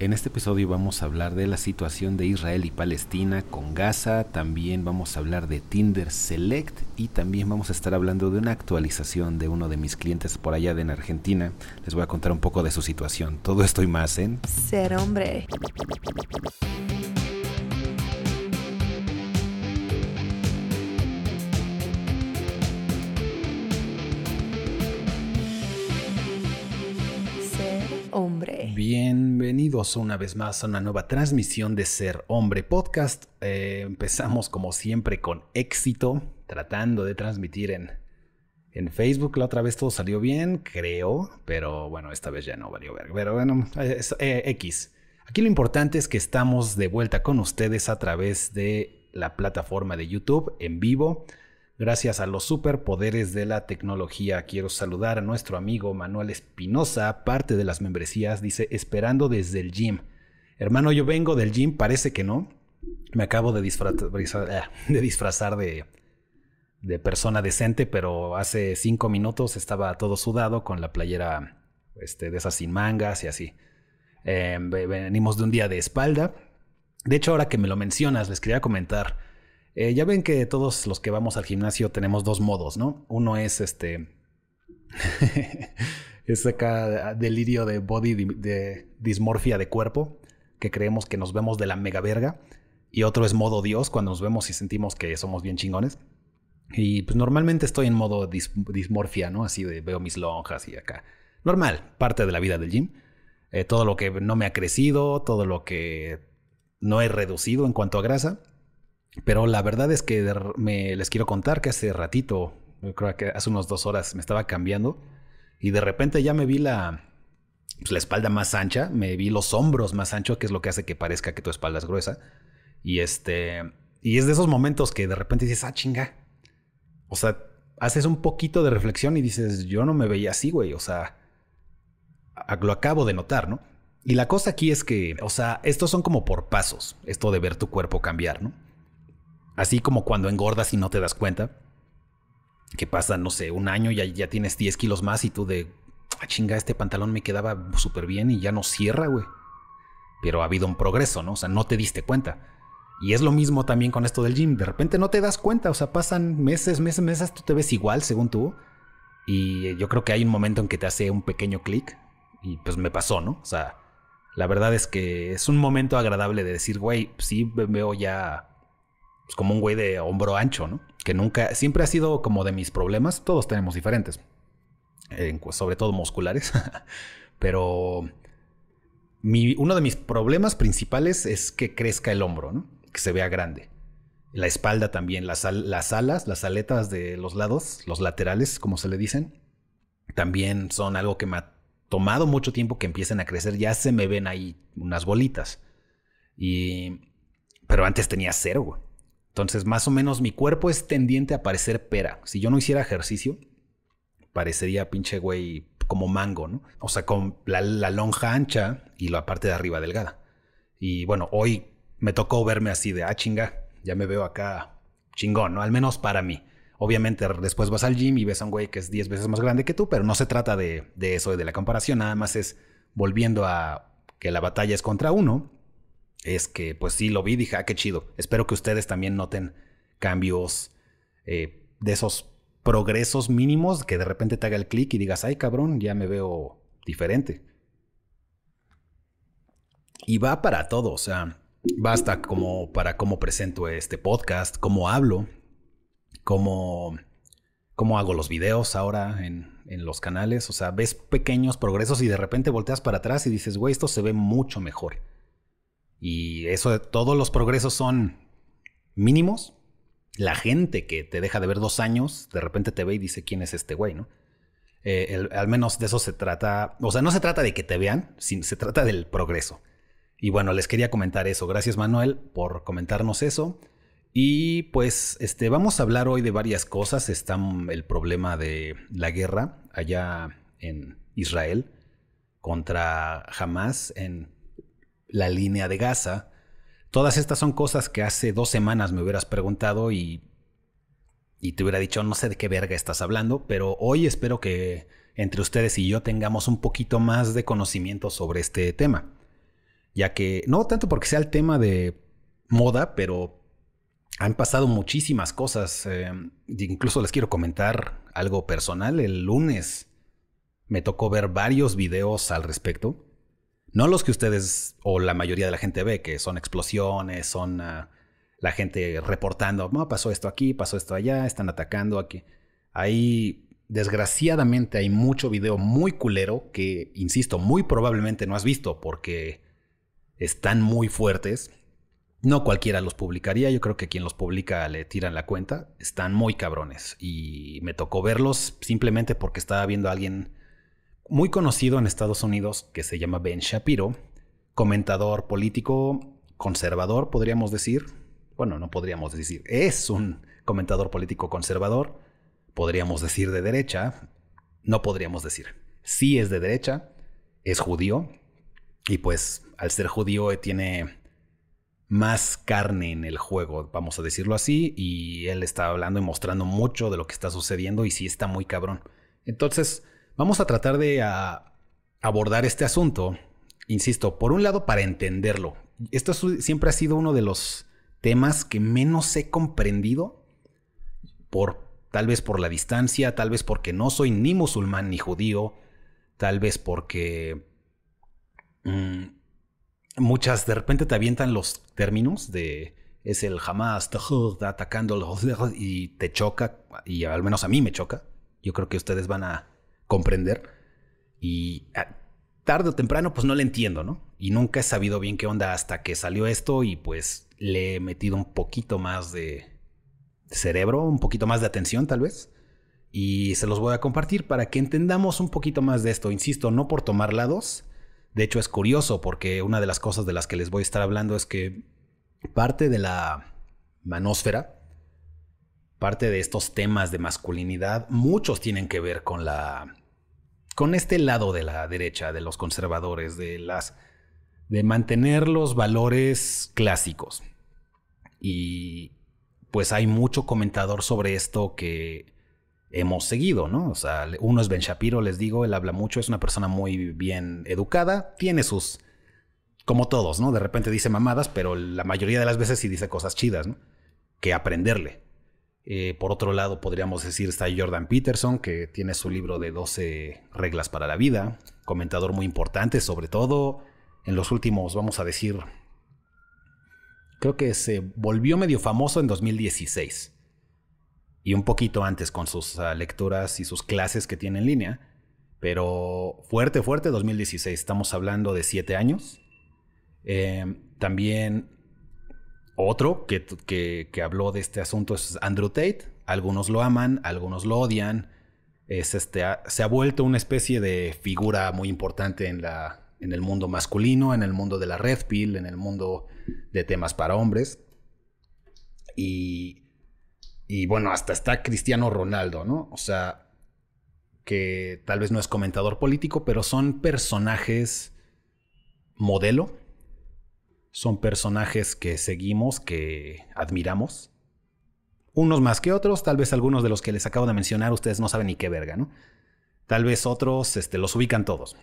En este episodio vamos a hablar de la situación de Israel y Palestina con Gaza, también vamos a hablar de Tinder Select y también vamos a estar hablando de una actualización de uno de mis clientes por allá en Argentina. Les voy a contar un poco de su situación. Todo esto y más en Ser hombre. Bienvenidos una vez más a una nueva transmisión de Ser Hombre Podcast. Eh, empezamos como siempre con éxito, tratando de transmitir en, en Facebook. La otra vez todo salió bien, creo, pero bueno, esta vez ya no valió ver. Pero bueno, es, eh, X. Aquí lo importante es que estamos de vuelta con ustedes a través de la plataforma de YouTube en vivo. Gracias a los superpoderes de la tecnología, quiero saludar a nuestro amigo Manuel Espinosa, parte de las membresías, dice, esperando desde el gym. Hermano, yo vengo del gym, parece que no. Me acabo de, disfrazar de, disfrazar de, persona decente, pero hace cinco minutos estaba todo sudado con la playera este, de esas sin mangas y así. Em, venimos de un día de espalda. De hecho, ahora que me lo mencionas, les quería comentar eh, ya ven que todos los que vamos al gimnasio tenemos dos modos, ¿no? Uno es este. es acá delirio de body, de dismorfia de cuerpo, que creemos que nos vemos de la mega verga. Y otro es modo Dios, cuando nos vemos y sentimos que somos bien chingones. Y pues normalmente estoy en modo dismorfia, ¿no? Así de veo mis lonjas y acá. Normal, parte de la vida del gym. Eh, todo lo que no me ha crecido, todo lo que no he reducido en cuanto a grasa. Pero la verdad es que me, les quiero contar que hace ratito, creo que hace unos dos horas me estaba cambiando y de repente ya me vi la, pues, la espalda más ancha, me vi los hombros más anchos, que es lo que hace que parezca que tu espalda es gruesa. Y este, y es de esos momentos que de repente dices, ah, chinga. O sea, haces un poquito de reflexión y dices, yo no me veía así, güey. O sea, lo acabo de notar, ¿no? Y la cosa aquí es que, o sea, estos son como por pasos, esto de ver tu cuerpo cambiar, ¿no? Así como cuando engordas y no te das cuenta. Que pasa, no sé, un año y ya, ya tienes 10 kilos más y tú de, ah, chinga, este pantalón me quedaba súper bien y ya no cierra, güey. Pero ha habido un progreso, ¿no? O sea, no te diste cuenta. Y es lo mismo también con esto del gym. De repente no te das cuenta, o sea, pasan meses, meses, meses, tú te ves igual según tú. Y yo creo que hay un momento en que te hace un pequeño clic. Y pues me pasó, ¿no? O sea, la verdad es que es un momento agradable de decir, güey, sí veo ya pues, como un güey de hombro ancho, ¿no? Que nunca, siempre ha sido como de mis problemas, todos tenemos diferentes, sobre todo musculares, pero uno de mis problemas principales es que crezca el hombro, ¿no? Que se vea grande. La espalda también, las, las alas, las aletas de los lados, los laterales, como se le dicen, también son algo que me ha tomado mucho tiempo que empiecen a crecer. Ya se me ven ahí unas bolitas. Y... Pero antes tenía cero, güey. Entonces, más o menos mi cuerpo es tendiente a parecer pera. Si yo no hiciera ejercicio, parecería pinche güey como mango, ¿no? O sea, con la, lonja ancha y la parte de arriba delgada. Y bueno, hoy me tocó verme así de, ah, chinga, ya me veo acá chingón, ¿no? Al menos para mí. Obviamente después vas al gym y ves a un güey que es 10 veces más grande que tú, pero no se trata de, de eso, de la comparación, nada más es volviendo a que la batalla es contra uno es que pues sí lo vi, dije, ah, qué chido. Espero que ustedes también noten cambios eh, de esos progresos mínimos que de repente te haga el clic y digas, ay cabrón, ya me veo diferente. Y va para todo, o sea, basta como para cómo presento este podcast, cómo hablo, cómo, cómo hago los videos ahora en, en los canales. O sea, ves pequeños progresos y de repente volteas para atrás y dices, güey, esto se ve mucho mejor. Y eso, todos los progresos son mínimos. La gente que te deja de ver dos años, de repente te ve y dice quién es este güey, ¿no? Eh, al menos de eso se trata. O sea, no se trata de que te vean, se trata del progreso. Y bueno, les quería comentar eso. Gracias, Manuel, por comentarnos eso. Y pues, este, vamos a hablar hoy de varias cosas. Está el problema de la guerra allá en Israel contra Hamas en la línea de Gaza. Todas estas son cosas que hace dos semanas me hubieras preguntado y, y te hubiera dicho, no sé de qué verga estás hablando, pero hoy espero que entre ustedes y yo tengamos un poquito más de conocimiento sobre este tema. ya que no tanto porque sea el tema de moda, pero han pasado muchísimas cosas. Eh, incluso les quiero comentar algo personal. El lunes me tocó ver varios videos al respecto. No los que ustedes o la mayoría de la gente ve, que son explosiones, son ah, la gente reportando, no, pasó esto aquí, pasó esto allá, están atacando aquí. Ahí, desgraciadamente, hay mucho video muy culero que, insisto, muy probablemente no has visto porque están muy fuertes. No cualquiera los publicaría, yo creo que quien los publica le tiran la cuenta. Están muy cabrones y me tocó verlos simplemente porque estaba viendo a alguien muy conocido en Estados Unidos que se llama Ben Shapiro, comentador político conservador, podríamos decir. Bueno, no podríamos decir, es un comentador político conservador, podríamos decir de derecha, no podríamos decir. Sí es de derecha, es judío, y pues al ser judío tiene más carne en el juego, vamos a decirlo así, y él está hablando y mostrando mucho de lo que está sucediendo y sí está muy cabrón. Entonces, Vamos a tratar de abordar este asunto, insisto, por un lado para entenderlo. Esto siempre ha sido uno de los temas que menos he comprendido por tal vez por la distancia, tal vez porque no soy ni musulmán ni judío, tal vez porque mm, muchas de repente te avientan los términos de es el Hamas atacando y te choca y al menos a mí me choca. Yo creo que ustedes van a comprender. Y ah, tarde o temprano, pues no le entiendo, ¿no? Y nunca he sabido bien qué onda hasta que salió esto y pues le he metido un poquito más de cerebro, un poquito más de atención tal vez. Y se los voy a compartir para que entendamos un poquito más de esto. Insisto, no por tomar lados. De hecho, es curioso porque una de las cosas de las que les voy a estar hablando es que parte de la manósfera, parte de estos temas de masculinidad, muchos tienen que ver con la con este lado de la derecha, de los conservadores, de las de mantener los valores clásicos. Y pues hay mucho comentador sobre esto que hemos seguido, ¿no? O sea, uno es Ben Shapiro, les digo, él habla mucho, es una persona muy bien educada, tiene sus, como todos, ¿no? De repente dice mamadas, pero la mayoría de las veces sí dice cosas chidas, ¿no? Que aprenderle. Eh, por otro lado, podríamos decir, está Jordan Peterson, que tiene su libro de 12 reglas para la vida, comentador muy importante, sobre todo en los últimos, vamos a decir, creo que se volvió medio famoso en 2016 y un poquito antes con sus ah, lecturas y sus clases que tiene en línea, pero fuerte, fuerte 2016, estamos hablando de siete años. Eh, también otro que, que, habló de este asunto es Andrew Tate. Algunos lo aman, algunos lo odian. Es este, se ha vuelto una especie de figura muy importante en, la, en el mundo masculino, en el mundo de la red pill, en el mundo de temas para hombres. Y, y bueno, hasta está Cristiano Ronaldo, ¿no? O sea, que tal vez no es comentador político, pero son personajes modelo son personajes que seguimos, que admiramos. Unos más que otros, tal vez algunos de los que les acabo de mencionar ustedes no saben ni qué verga, ¿no? Tal vez otros este, los ubican todos.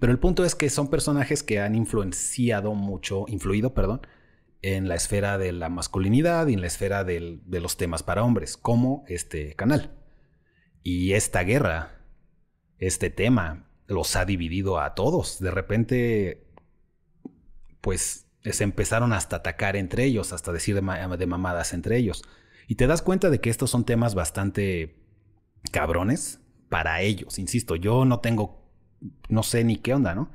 Pero el punto es que son personajes que han influenciado mucho, influido, perdón, en la esfera de la masculinidad y en la esfera de los temas para hombres, como este canal. Y esta guerra, este tema, los ha dividido a todos. De repente, pues se empezaron hasta atacar entre ellos, hasta decir de, mamadas entre ellos. Y te das cuenta de que estos son temas bastante cabrones para ellos. Insisto, yo no tengo, no sé ni qué onda, ¿no?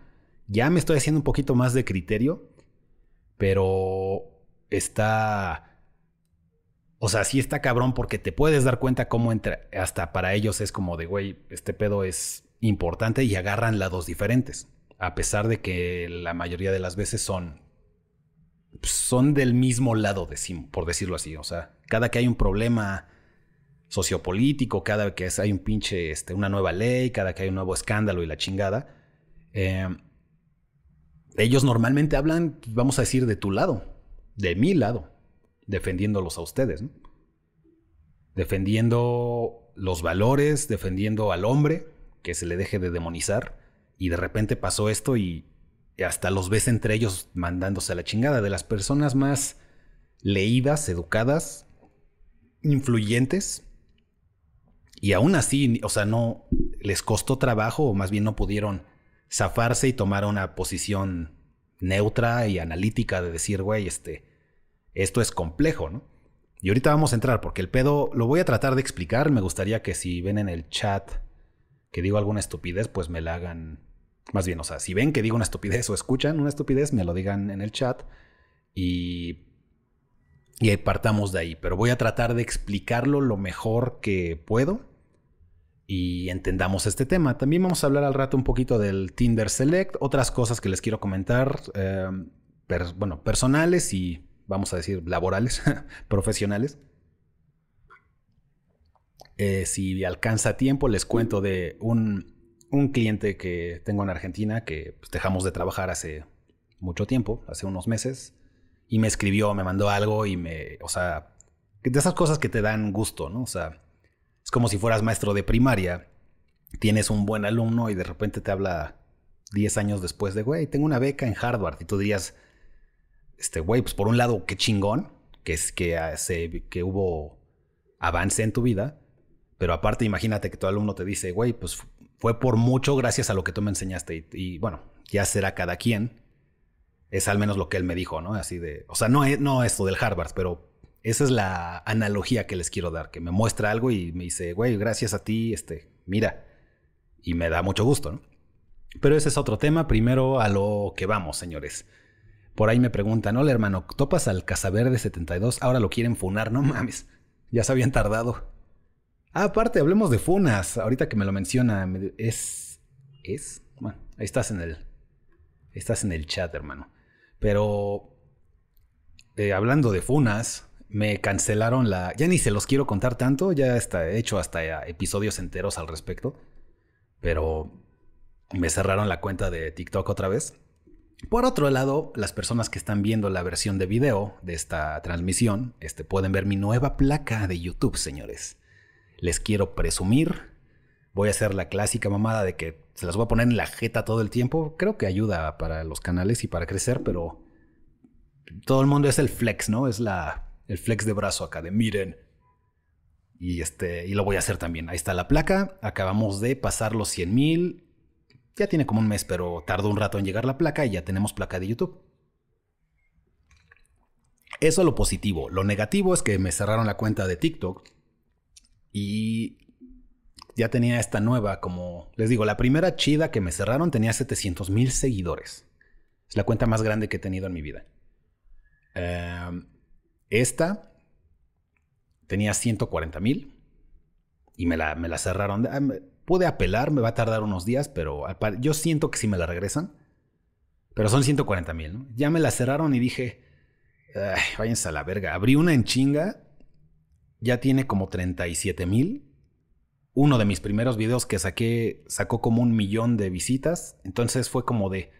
Ya me estoy haciendo un poquito más de criterio, pero está... O sea, sí está cabrón porque te puedes dar cuenta cómo entre, hasta para ellos es como de, güey, este pedo es importante y agarran lados diferentes. A pesar de que la mayoría de las veces son son del mismo lado, por decirlo así. O sea, cada que hay un problema sociopolítico, cada que hay un pinche, este, una nueva ley, cada que hay un nuevo escándalo y la chingada, eh, ellos normalmente hablan, vamos a decir, de tu lado, de mi lado, defendiéndolos a ustedes, defendiendo los valores, defendiendo al hombre, que se le deje de demonizar, y de repente pasó esto y hasta los ves entre ellos mandándose a la chingada de las personas más leídas, educadas, influyentes. Y aún así, o sea, no les costó trabajo o más bien no pudieron zafarse y tomar una posición neutra y analítica de decir, güey, este, esto es complejo, ¿no? Y ahorita vamos a entrar porque el pedo lo voy a tratar de explicar. Me gustaría que si ven en el chat que digo alguna estupidez, pues me la hagan. Más bien, o sea, si ven que digo una estupidez o escuchan una estupidez, me lo digan en el chat y. Y partamos de ahí. Pero voy a tratar de explicarlo lo mejor que puedo y entendamos este tema. También vamos a hablar al rato un poquito del Tinder Select, otras cosas que les quiero comentar, eh, bueno, personales y vamos a decir, laborales, profesionales. Eh, si alcanza tiempo, les cuento de un, cliente que tengo en Argentina que pues, dejamos de trabajar hace mucho tiempo, hace unos meses, y me escribió, me mandó algo y me, o sea, de esas cosas que te dan gusto, ¿no? O sea, es como si fueras maestro de primaria, tienes un buen alumno y de repente te habla 10 años después de, güey, tengo una beca en Harvard, y tú dirías, este, güey, pues por un lado, qué chingón, que es que, hace, que hubo avance en tu vida, pero aparte imagínate que tu alumno te dice, güey, pues fue por mucho gracias a lo que tú me enseñaste y, bueno, ya será cada quien. Es al menos lo que él me dijo, ¿no? Así de, o sea, no, no esto del Harvard, pero esa es la analogía que les quiero dar, que me muestra algo y me dice, güey, gracias a ti, este, mira, y me da mucho gusto, ¿no? Pero ese es otro tema, primero a lo que vamos, señores. Por ahí me preguntan, hola hermano, ¿topas al Casaverde 72? Ahora lo quieren funar, no mames. Ya se habían tardado. Ah, aparte, hablemos de funas. Ahorita que me lo menciona, es... ¿Es? Bueno, ahí estás en el... Estás en el chat, hermano. Pero... Eh, hablando de funas, me cancelaron la... Ya ni se los quiero contar tanto, ya está hecho hasta episodios enteros al respecto. Pero me cerraron la cuenta de TikTok otra vez. Por otro lado, las personas que están viendo la versión de video de esta transmisión, este, pueden ver mi nueva placa de YouTube, señores. Les quiero presumir. Voy a hacer la clásica mamada de que se las voy a poner en la jeta todo el tiempo. Creo que ayuda para los canales y para crecer, pero todo el mundo es el flex, ¿no? Es la, el flex de brazo acá de miren. Y, este, y lo voy a hacer también. Ahí está la placa. Acabamos de pasar los 100 mil ya tiene como un mes, pero tardó un rato en llegar la placa y ya tenemos placa de YouTube. Eso lo positivo. Lo negativo es que me cerraron la cuenta de TikTok y ya tenía esta nueva, como les digo, la primera chida que me cerraron tenía 700 mil seguidores. Es la cuenta más grande que he tenido en mi vida. Em, esta tenía 140 mil y me la, me la cerraron. Pude apelar, me va a tardar unos días, pero yo siento que sí me la regresan. Pero son 140 mil, ¿no? Ya me la cerraron y dije, váyanse a la verga. Abrí una en chinga, ya tiene como 37 mil. Uno de mis primeros videos que saqué sacó como un millón de visitas. Entonces fue como de...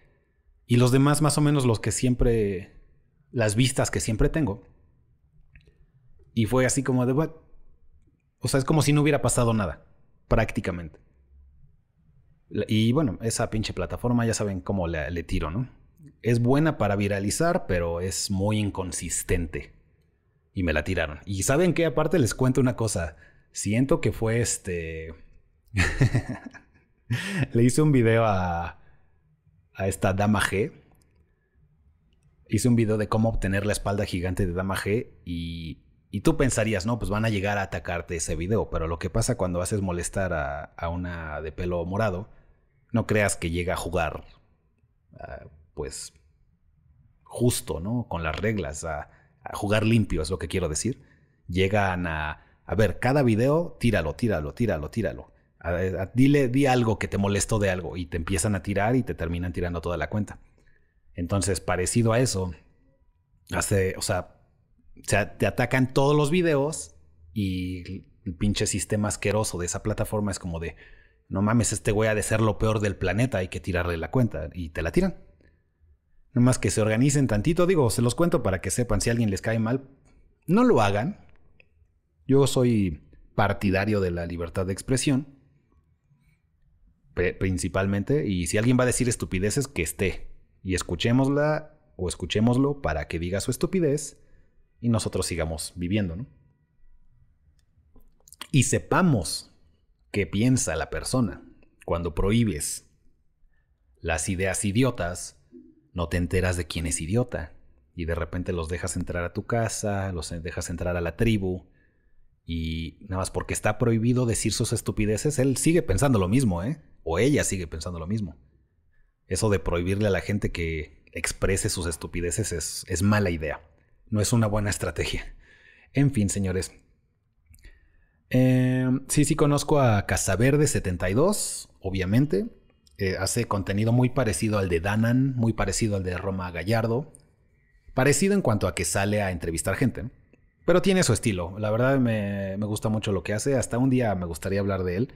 Y los demás más o menos los que siempre... Las vistas que siempre tengo. Y fue así como de... O sea, es como si no hubiera pasado nada prácticamente. Y bueno, esa pinche plataforma ya saben cómo le, tiro, ¿no? Es buena para viralizar, pero es muy inconsistente. Y me la tiraron. Y saben qué, aparte les cuento una cosa. Siento que fue este... le hice un video a, a esta Dama G. Hice un video de cómo obtener la espalda gigante de Dama G y y tú pensarías, no, pues van a llegar a atacarte ese video, pero lo que pasa cuando haces molestar a, una de pelo morado, no creas que llega a jugar, ah, pues, justo, ¿no? Con las reglas, a, jugar limpio, es lo que quiero decir. Llegan a, a ver, cada video, tíralo, tíralo, tíralo, tíralo. dile, di algo que te molestó de algo y te empiezan a tirar y te terminan tirando toda la cuenta. Entonces, parecido a eso, hace, o sea, o sea, te atacan todos los videos y el pinche sistema asqueroso de esa plataforma es como de, no mames, este güey ha de ser lo peor del planeta, hay que tirarle la cuenta y te la tiran. Nada más que se organicen tantito, digo, se los cuento para que sepan si a alguien les cae mal, no lo hagan. Yo soy partidario de la libertad de expresión, principalmente, y si alguien va a decir estupideces, que esté, Y escuchémosla o escuchémoslo para que diga su estupidez y nosotros sigamos viviendo, ¿no? Y sepamos qué piensa la persona cuando prohíbes las ideas idiotas, no te enteras de quién es idiota. Y de repente los dejas entrar a tu casa, los dejas entrar a la tribu. Y nada más porque está prohibido decir sus estupideces, él sigue pensando lo mismo, ¿eh? O ella sigue pensando lo mismo. Eso de prohibirle a la gente que exprese sus estupideces es, es mala idea. No es una buena estrategia. En fin, señores. Eh, sí, sí conozco a Casaverde72, obviamente. Hace contenido muy parecido al de Danan, muy parecido al de Roma Gallardo. Parecido en cuanto a que sale a entrevistar gente. Pero tiene su estilo. La verdad me, me gusta mucho lo que hace. Hasta un día me gustaría hablar de él.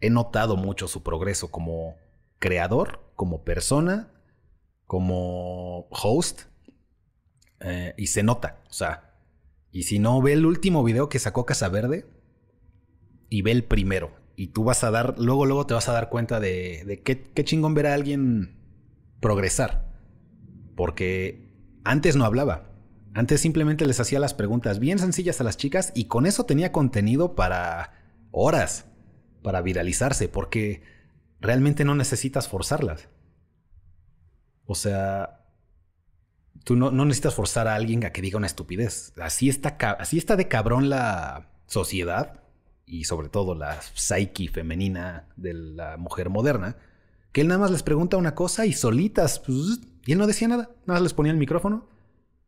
He notado mucho su progreso como creador, como persona, como host. Eh, y se nota. O sea, y si no ve el último video que sacó Casaverde y ve el primero y tú vas a dar, luego, luego te vas a dar cuenta de, qué, qué, chingón ver a alguien progresar. Porque antes no hablaba. Antes simplemente les hacía las preguntas bien sencillas a las chicas y con eso tenía contenido para horas, para viralizarse, porque realmente no necesitas forzarlas. O sea, tú no, no necesitas forzar a alguien a que diga una estupidez. Así está, así está de cabrón la sociedad y sobre todo la psyche femenina de la mujer moderna, que él nada más les pregunta una cosa y solitas, pues, y él no decía nada, nada más les ponía el micrófono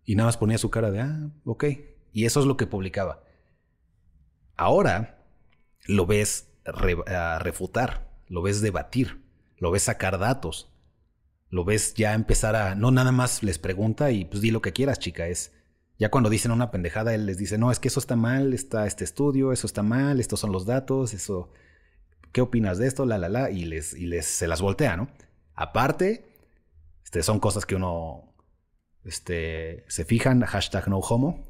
y nada más ponía su cara de, ah, ok, y eso es lo que publicaba. Ahora lo ves refutar, lo ves debatir, lo ves sacar datos, lo ves ya empezar a, no nada más les pregunta y pues di lo que quieras, chica, es ya cuando dicen una pendejada, él les dice, no, es que eso está mal, está este estudio, eso está mal, estos son los datos, eso, ¿qué opinas de esto? La, la, la, y les, y les se las voltea, ¿no? Aparte, este, son cosas que uno, este, se fijan, hashtag no homo,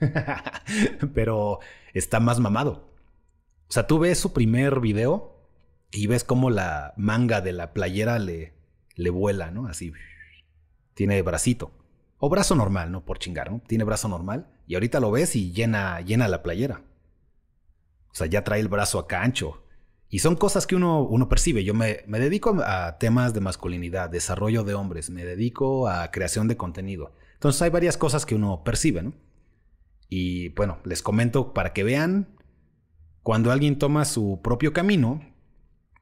pero está más mamado. O sea, tú ves su primer video y ves cómo la manga de la playera le, le vuela, ¿no? Así, tiene bracito. O brazo normal, no por chingar, ¿no? Tiene brazo normal y ahorita lo ves y llena, llena la playera. O sea, ya trae el brazo acá ancho. Y son cosas que uno, uno percibe. Yo me, me dedico a temas de masculinidad, desarrollo de hombres, me dedico a creación de contenido. Entonces hay varias cosas que uno percibe, ¿no? Y bueno, les comento para que vean cuando alguien toma su propio camino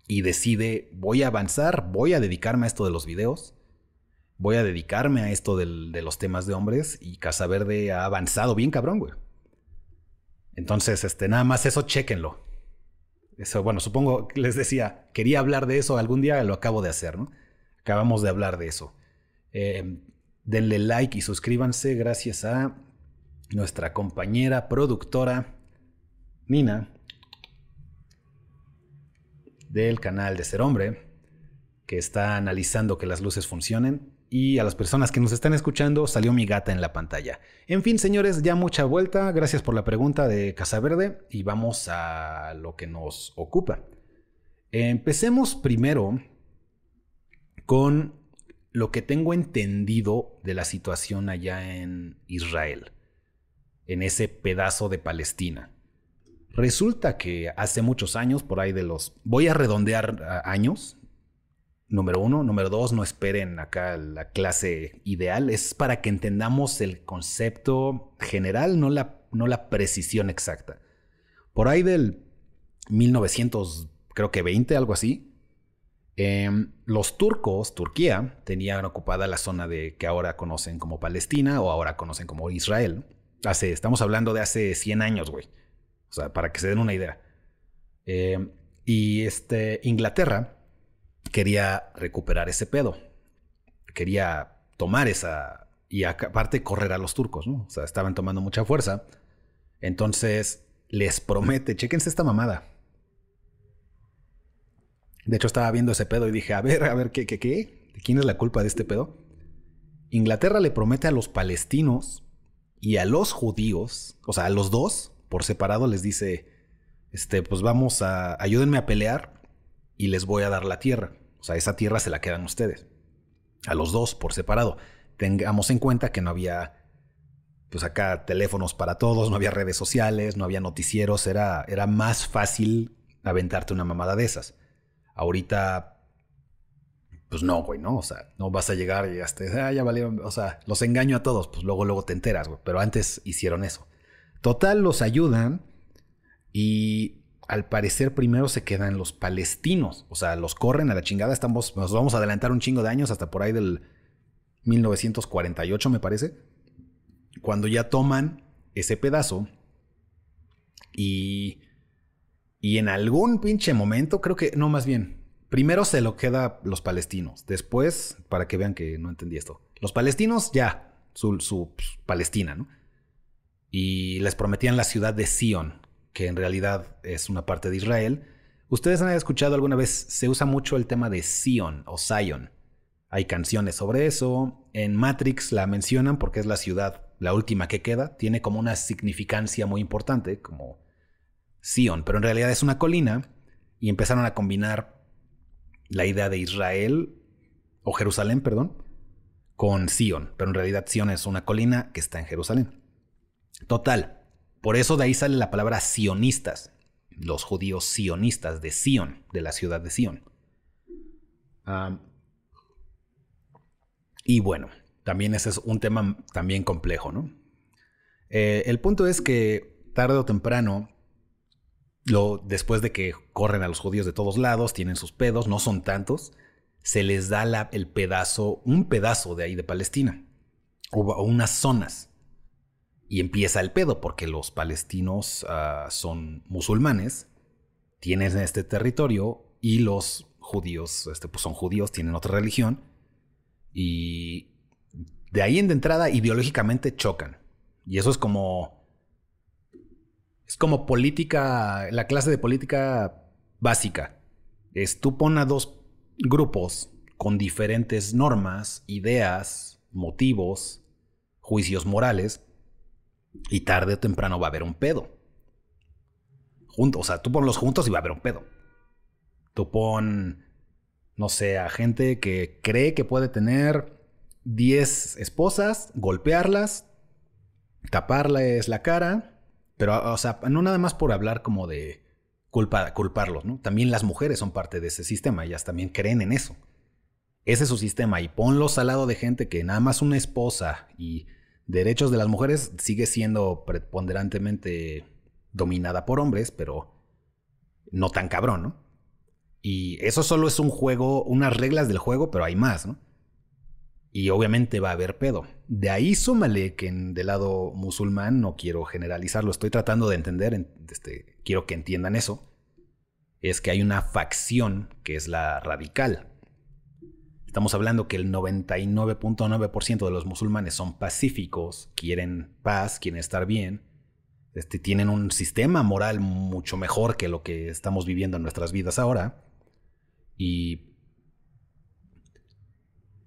y decide, voy a avanzar, voy a dedicarme a esto de los videos, voy a dedicarme a esto de los temas de hombres y Casa Verde ha avanzado bien cabrón, güey. Entonces, este, nada más eso, chéquenlo. Eso, bueno, supongo que les decía, quería hablar de eso algún día, lo acabo de hacer, ¿no? Acabamos de hablar de eso. Em, denle like y suscríbanse gracias a nuestra compañera productora Nina del canal de Ser Hombre, que está analizando que las luces funcionen y a las personas que nos están escuchando salió mi gata en la pantalla. En fin, señores, ya mucha vuelta. Gracias por la pregunta de Casa Verde y vamos a lo que nos ocupa. Empecemos primero con lo que tengo entendido de la situación allá en Israel, en ese pedazo de Palestina. Resulta que hace muchos años, por ahí de los, voy a redondear años, Número uno. Número dos, no esperen acá la clase ideal. Es para que entendamos el concepto general, no la, no la precisión exacta. Por ahí del 1900, creo que 20, algo así, em, los turcos, Turquía, tenían ocupada la zona de que ahora conocen como Palestina o ahora conocen como Israel. Hace, estamos hablando de hace 100 años, güey. O sea, para que se den una idea. Em, y este, Inglaterra quería recuperar ese pedo. Quería tomar esa... Y aparte correr a los turcos, ¿no? O sea, estaban tomando mucha fuerza. Entonces les promete, chequense esta mamada. De hecho, estaba viendo ese pedo y dije, a ver, a ver, ¿qué, qué, qué? ¿De quién es la culpa de este pedo? Inglaterra le promete a los palestinos y a los judíos, o sea, a los dos, por separado, les dice, este, pues vamos a, ayúdenme a pelear y les voy a dar la tierra. O sea, esa tierra se la quedan ustedes. a los dos por separado. Tengamos en cuenta que no había, pues acá teléfonos para todos, no había redes sociales, no había noticieros, era, era más fácil aventarte una mamada de esas. Ahorita, pues no, güey, ¿no? O sea, no vas a llegar y hasta, ah, ya valieron, o sea, los engaño a todos, pues luego, luego te enteras, güey. Pero antes hicieron eso. Total, los ayudan y al parecer primero se quedan los palestinos. O sea, los corren a la chingada. Estamos, nos vamos a adelantar un chingo de años hasta por ahí del 1948, me parece. Cuando ya toman ese pedazo y, y en algún pinche momento, creo que, no, más bien, primero se lo queda los palestinos. Después, para que vean que no entendí esto, los palestinos ya, su, su pues, Palestina, ¿no? Y les prometían la ciudad de Sion, que en realidad es una parte de Israel. Ustedes han escuchado alguna vez, se usa mucho el tema de Sion o Zion. Hay canciones sobre eso. En Matrix la mencionan porque es la ciudad, la última que queda. Tiene como una significancia muy importante, como Sion, pero en realidad es una colina y empezaron a combinar la idea de Israel, o Jerusalén, perdón, con Sion, pero en realidad Sion es una colina que está en Jerusalén. Total, por eso de ahí sale la palabra sionistas, los judíos sionistas de Sion, de la ciudad de Sion. y bueno, también ese es un tema también complejo, ¿no? Eh, el punto es que tarde o temprano, lo, después de que corren a los judíos de todos lados, tienen sus pedos, no son tantos, se les da el pedazo, un pedazo de ahí de Palestina, o unas zonas. Y empieza el pedo, porque los palestinos ah, son musulmanes, tienen este territorio, y los judíos, este, pues son judíos, tienen otra religión, y de ahí en de entrada ideológicamente chocan. Y eso es como. Es como política, la clase de política básica. Es tú pon a dos grupos con diferentes normas, ideas, motivos, juicios morales, y tarde o temprano va a haber un pedo. Juntos, o sea, tú ponlos juntos y va a haber un pedo. Tú pon, no sé, a gente que cree que puede tener 10 esposas, golpearlas, taparles la cara, pero, o sea, no nada más por hablar como de culpa, culparlos, ¿no? También las mujeres son parte de ese sistema, ellas también creen en eso. Ese es su sistema y ponlos al lado de gente que nada más una esposa y derechos de las mujeres sigue siendo preponderantemente dominada por hombres, pero no tan cabrón, ¿no? Y eso solo es un juego, unas reglas del juego, pero hay más, ¿no? Y obviamente va a haber pedo. De ahí súmale que en, del lado musulmán, no quiero generalizarlo, estoy tratando de entender, este, quiero que entiendan eso, es que hay una facción que es la radical, Estamos hablando que el 99.9% de los musulmanes son pacíficos, quieren paz, quieren estar bien, este, tienen un sistema moral mucho mejor que lo que estamos viviendo en nuestras vidas ahora. Y,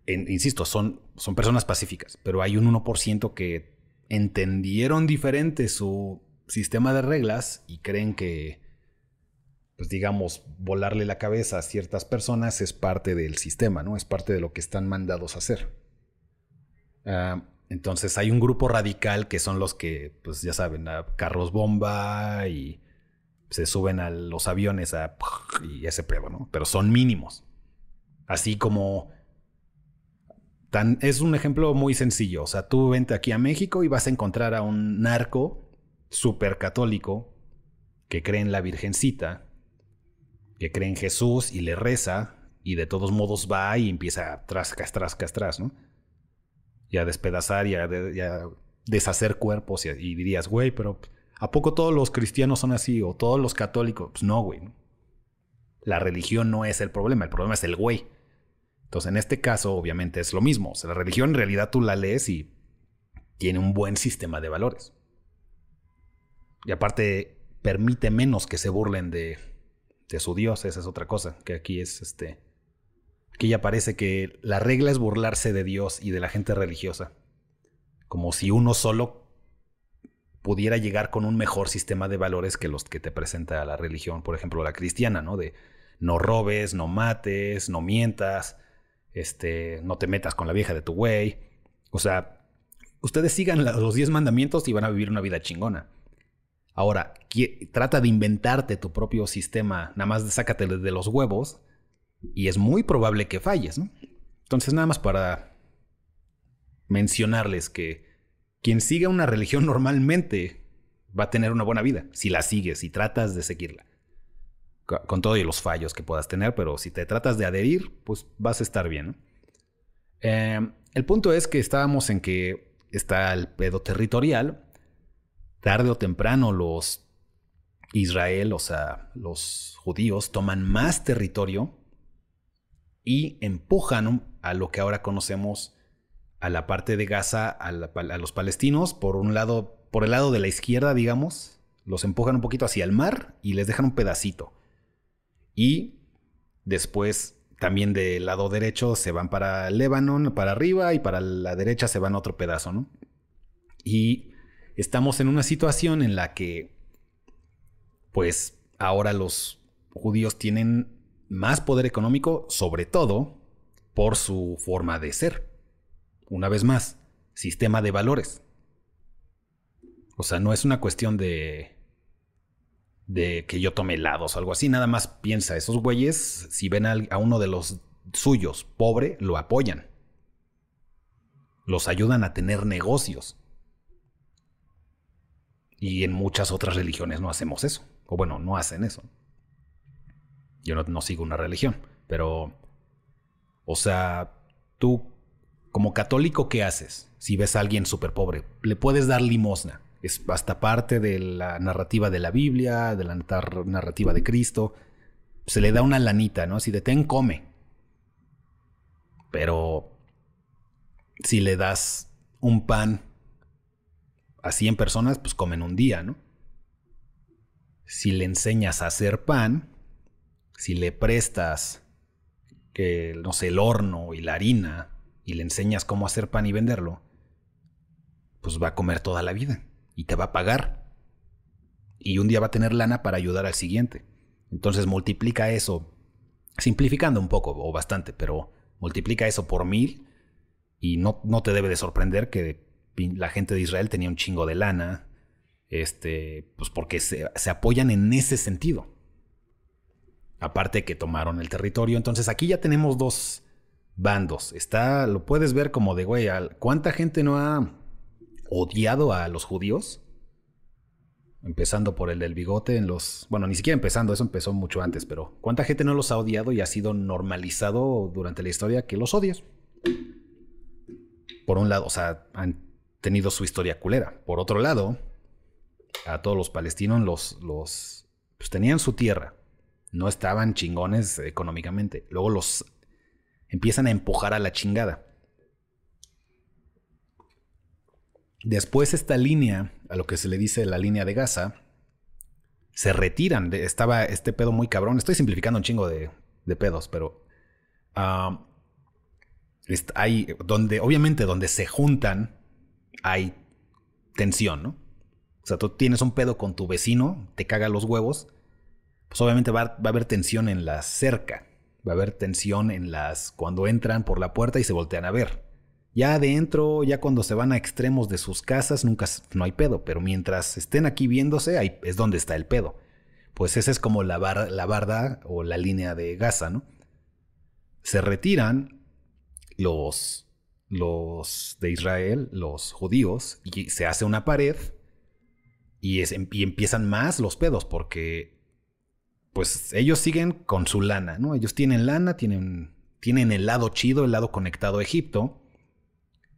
insisto, son, son personas pacíficas, pero hay un 1% que entendieron diferente su sistema de reglas y creen que pues digamos, volarle la cabeza a ciertas personas es parte del sistema, ¿no? Es parte de lo que están mandados a hacer. Ah, entonces hay un grupo radical que son los que, pues ya saben, a carros bomba y se suben a los aviones a, y ese pedo, ¿no? Pero son mínimos. Así como... Tan, es un ejemplo muy sencillo. O sea, tú vente aquí a México y vas a encontrar a un narco súper católico que cree en la Virgencita que cree en Jesús y le reza y de todos modos va y empieza trascas, trascas, tras, ¿no? Y a despedazar y a, deshacer cuerpos y, dirías, güey, pero ¿a poco todos los cristianos son así o todos los católicos? Pues no, güey. La religión no es el problema, el problema es el güey. Entonces, en este caso, obviamente es lo mismo. O sea, la religión en realidad tú la lees y tiene un buen sistema de valores. Y aparte, permite menos que se burlen de, de su Dios, esa es otra cosa, que aquí es este... Aquí ya parece que la regla es burlarse de Dios y de la gente religiosa. Como si uno solo pudiera llegar con un mejor sistema de valores que los que te presenta la religión, por ejemplo, la cristiana, ¿no? De no robes, no mates, no mientas, este, no te metas con la vieja de tu güey. O sea, ustedes sigan los 10 mandamientos y van a vivir una vida chingona. Ahora, trata de inventarte tu propio sistema, nada más sácate de los huevos y es muy probable que falles, ¿no? Entonces, nada más para mencionarles que quien siga una religión normalmente va a tener una buena vida, si la sigues, si tratas de seguirla. Con todos los fallos que puedas tener, pero si te tratas de adherir, pues vas a estar bien. Em, el punto es que estábamos en que está el pedo territorial. Tarde o temprano los Israel, o sea, los judíos, toman más territorio y empujan a lo que ahora conocemos a la parte de Gaza, a, los palestinos, por un lado, por el lado de la izquierda, digamos, los empujan un poquito hacia el mar y les dejan un pedacito. Y después también del lado derecho se van para Lebanon, para arriba, y para la derecha se van otro pedazo, ¿no? Y estamos en una situación en la que, pues, ahora los judíos tienen más poder económico, sobre todo por su forma de ser. Una vez más, sistema de valores. O sea, no es una cuestión de de que yo tome helados o algo así, nada más piensa, esos güeyes, si ven a, uno de los suyos pobre, lo apoyan. Los ayudan a tener negocios. Y en muchas otras religiones no hacemos eso. O bueno, no hacen eso. Yo no, sigo una religión, pero... O sea, tú como católico, ¿qué haces? Si ves a alguien súper pobre, le puedes dar limosna. Es hasta parte de la narrativa de la Biblia, de la narrativa de Cristo. Se le da una lanita, ¿no? Si de ten, come. Pero si le das un pan a 100 personas, pues comen un día, ¿no? Si le enseñas a hacer pan, si le prestas que, no sé, el horno y la harina y le enseñas cómo hacer pan y venderlo, pues va a comer toda la vida y te va a pagar. Y un día va a tener lana para ayudar al siguiente. Entonces multiplica eso, simplificando un poco o bastante, pero multiplica eso por mil y no, no te debe de sorprender que la gente de Israel tenía un chingo de lana, este, pues porque se, apoyan en ese sentido. Aparte que tomaron el territorio. Entonces aquí ya tenemos dos bandos. Está, lo puedes ver como de, güey, ¿cuánta gente no ha odiado a los judíos? Empezando por el del bigote en los... Bueno, ni siquiera empezando, eso empezó mucho antes, pero ¿cuánta gente no los ha odiado y ha sido normalizado durante la historia que los odias? Por un lado, o sea, tenido su historia culera. Por otro lado, a todos los palestinos los, los pues tenían su tierra no estaban chingones económicamente. Luego los empiezan a empujar a la chingada. Después esta línea, a lo que se le dice la línea de Gaza, se retiran. estaba este pedo muy cabrón. Estoy simplificando un chingo de, pedos, pero ah, hay donde, obviamente, donde se juntan, hay tensión, ¿no? O sea, tú tienes un pedo con tu vecino, te caga los huevos, pues obviamente va, a haber tensión en la cerca, va a haber tensión en las cuando entran por la puerta y se voltean a ver. Ya adentro, ya cuando se van a extremos de sus casas, nunca no hay pedo, pero mientras estén aquí viéndose, ahí es donde está el pedo. Pues esa es como la, la barda o la línea de Gaza, ¿no? Se retiran los, los de Israel, los judíos, y se hace una pared y, es, y empiezan más los pedos, porque pues ellos siguen con su lana, ¿no? Ellos tienen lana, tienen, tienen el lado chido, el lado conectado a Egipto,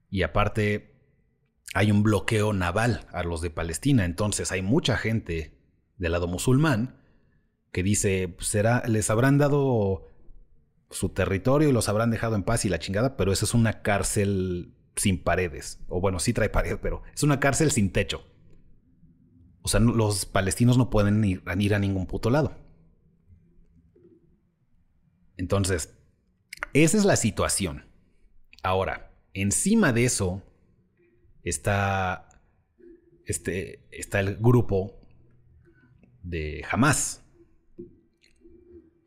y aparte hay un bloqueo naval a los de Palestina, entonces hay mucha gente del lado musulmán que dice, pues, será, les habrán dado su territorio y los habrán dejado en paz y la chingada, pero esa es una cárcel sin paredes, o bueno, sí trae paredes, pero es una cárcel sin techo. O sea, los palestinos no pueden ir a ningún puto lado. Entonces, esa es la situación. Ahora, encima de eso está, este, está el grupo de Hamas.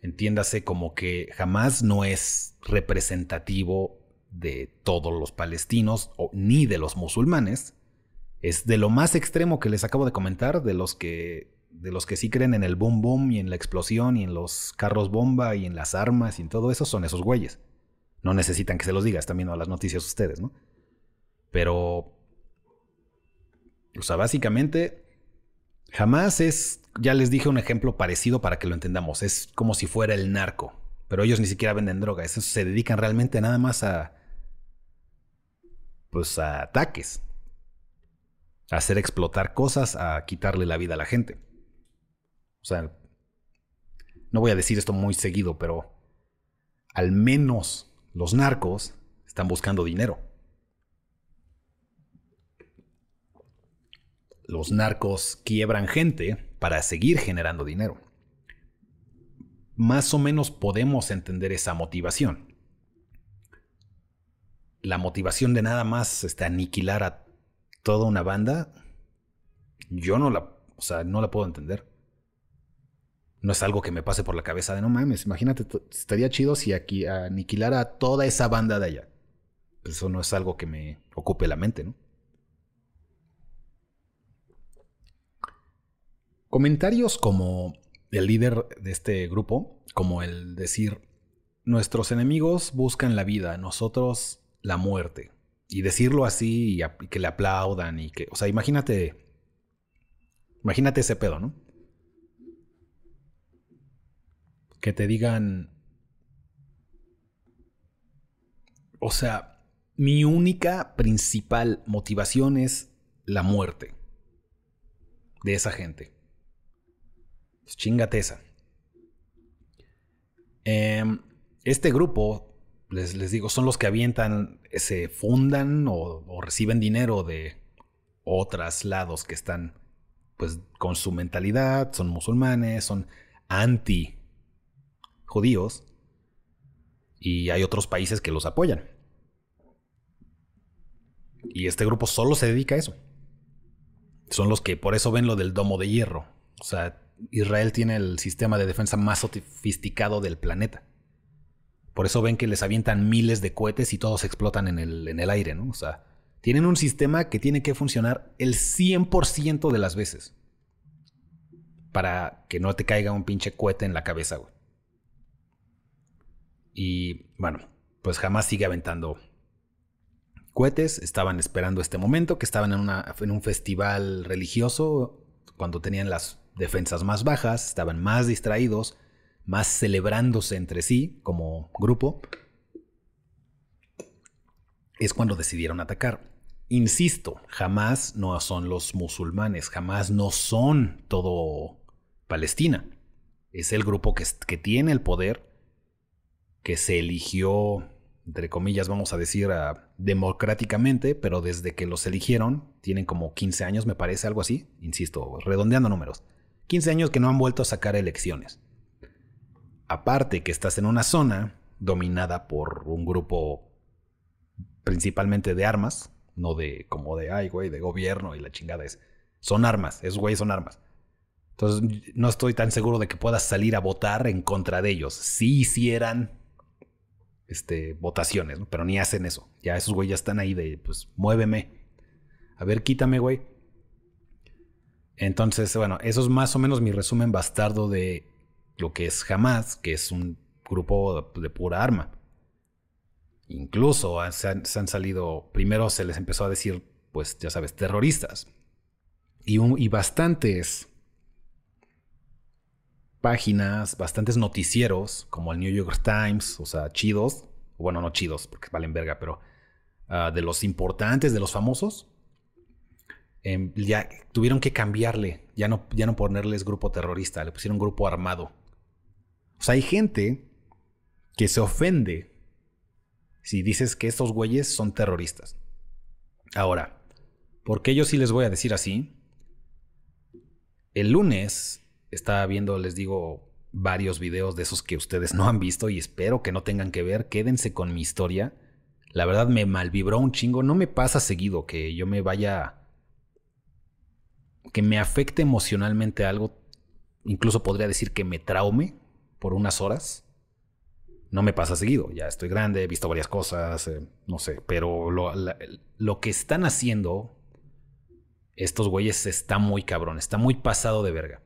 Entiéndase como que jamás no es representativo de todos los palestinos ni de los musulmanes. Es de lo más extremo que les acabo de comentar, de los que de los que sí creen en el boom boom y en la explosión y en los carros bomba y en las armas y en todo eso son esos güeyes. No necesitan que se los digas también a las noticias ustedes, ¿no? Pero o sea, básicamente jamás es ya les dije un ejemplo parecido para que lo entendamos, es como si fuera el narco, pero ellos ni siquiera venden droga, esos se dedican realmente nada más a pues a ataques, a hacer explotar cosas, a quitarle la vida a la gente. O sea, no voy a decir esto muy seguido, pero al menos los narcos están buscando dinero. Los narcos quiebran gente para seguir generando dinero. Más o menos podemos entender esa motivación. La motivación de nada más este, aniquilar a toda una banda, yo no la, o sea, no la puedo entender no es algo que me pase por la cabeza de no mames, imagínate, estaría chido si aquí aniquilara toda esa banda de allá. Eso no es algo que me ocupe la mente, ¿no? Comentarios como el líder de este grupo, como el decir, nuestros enemigos buscan la vida, nosotros la muerte. Y decirlo así y, que le aplaudan y que, o sea, imagínate, imagínate ese pedo, ¿no? que te digan, o sea, mi única principal motivación es la muerte de esa gente. Pues chingate esa. Em, este grupo, les, digo, son los que avientan, se fundan o, o reciben dinero de otros lados que están pues con su mentalidad, son musulmanes, son anti judíos y hay otros países que los apoyan. Y este grupo solo se dedica a eso. Son los que por eso ven lo del domo de hierro. O sea, Israel tiene el sistema de defensa más sofisticado del planeta. Por eso ven que les avientan miles de cohetes y todos explotan en el, en el aire, ¿no? O sea, tienen un sistema que tiene que funcionar el 100% de las veces. Para que no te caiga un pinche cohete en la cabeza, güey. Y bueno, pues jamás sigue aventando cohetes. Estaban esperando este momento, que estaban en, una, en un festival religioso, cuando tenían las defensas más bajas, estaban más distraídos, más celebrándose entre sí como grupo. Es cuando decidieron atacar. Insisto, jamás no son los musulmanes, jamás no son todo Palestina. Es el grupo que, que tiene el poder que se eligió, entre comillas, vamos a decir, democráticamente, pero desde que los eligieron, tienen como 15 años, me parece, algo así, insisto, redondeando números. 15 años que no han vuelto a sacar elecciones. Aparte que estás en una zona dominada por un grupo principalmente de armas, no de como de, ay, güey, de gobierno y la chingada es. Son armas, es güey, son armas. Entonces, no estoy tan seguro de que puedas salir a votar en contra de ellos. Si hicieran este, votaciones, pero ni hacen eso. Ya esos güey ya están ahí de, pues, muéveme. A ver, quítame, güey. Entonces, bueno, eso es más o menos mi resumen bastardo de lo que es Hamas, que es un grupo de pura arma. Incluso se han, salido, primero se les empezó a decir, pues ya sabes, terroristas. Y, y bastantes páginas, bastantes noticieros, como el New York Times, o sea, chidos, bueno, no chidos, porque valen verga, pero ah, de los importantes, de los famosos, em, ya tuvieron que cambiarle, ya no, ya no ponerles grupo terrorista, le pusieron grupo armado. O sea, hay gente que se ofende si dices que estos güeyes son terroristas. Ahora, ¿por qué yo sí les voy a decir así? El lunes estaba viendo, les digo, varios videos de esos que ustedes no han visto y espero que no tengan que ver. Quédense con mi historia. La verdad me malvibró un chingo. No me pasa seguido que yo me vaya... que me afecte emocionalmente algo. Incluso podría decir que me traume. por unas horas. No me pasa seguido, ya estoy grande, he visto varias cosas, eh, no sé, pero lo, lo que están haciendo estos güeyes está muy cabrón, está muy pasado de verga.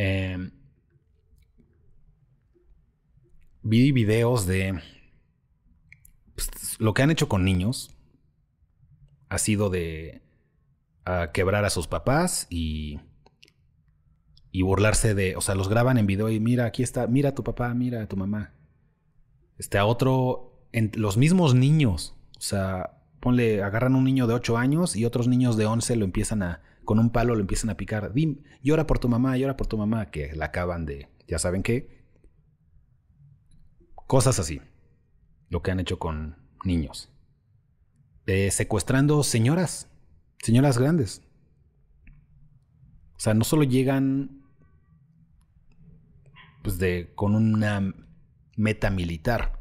Eh, vi videos de pues, lo que han hecho con niños. Ha sido de quebrar a sus papás y, y burlarse de, o sea, los graban en video y mira, aquí está, mira a tu papá, mira a tu mamá. Este, a otro, en, los mismos niños, o sea, ponle, agarran un niño de 8 años y otros niños de 11 lo empiezan a, con un palo lo empiezan a picar. Dim, llora por tu mamá, llora por tu mamá, que la acaban de, ya saben qué. Cosas así. Lo que han hecho con niños. secuestrando señoras. Señoras grandes. O sea, no solo llegan pues de con una meta militar.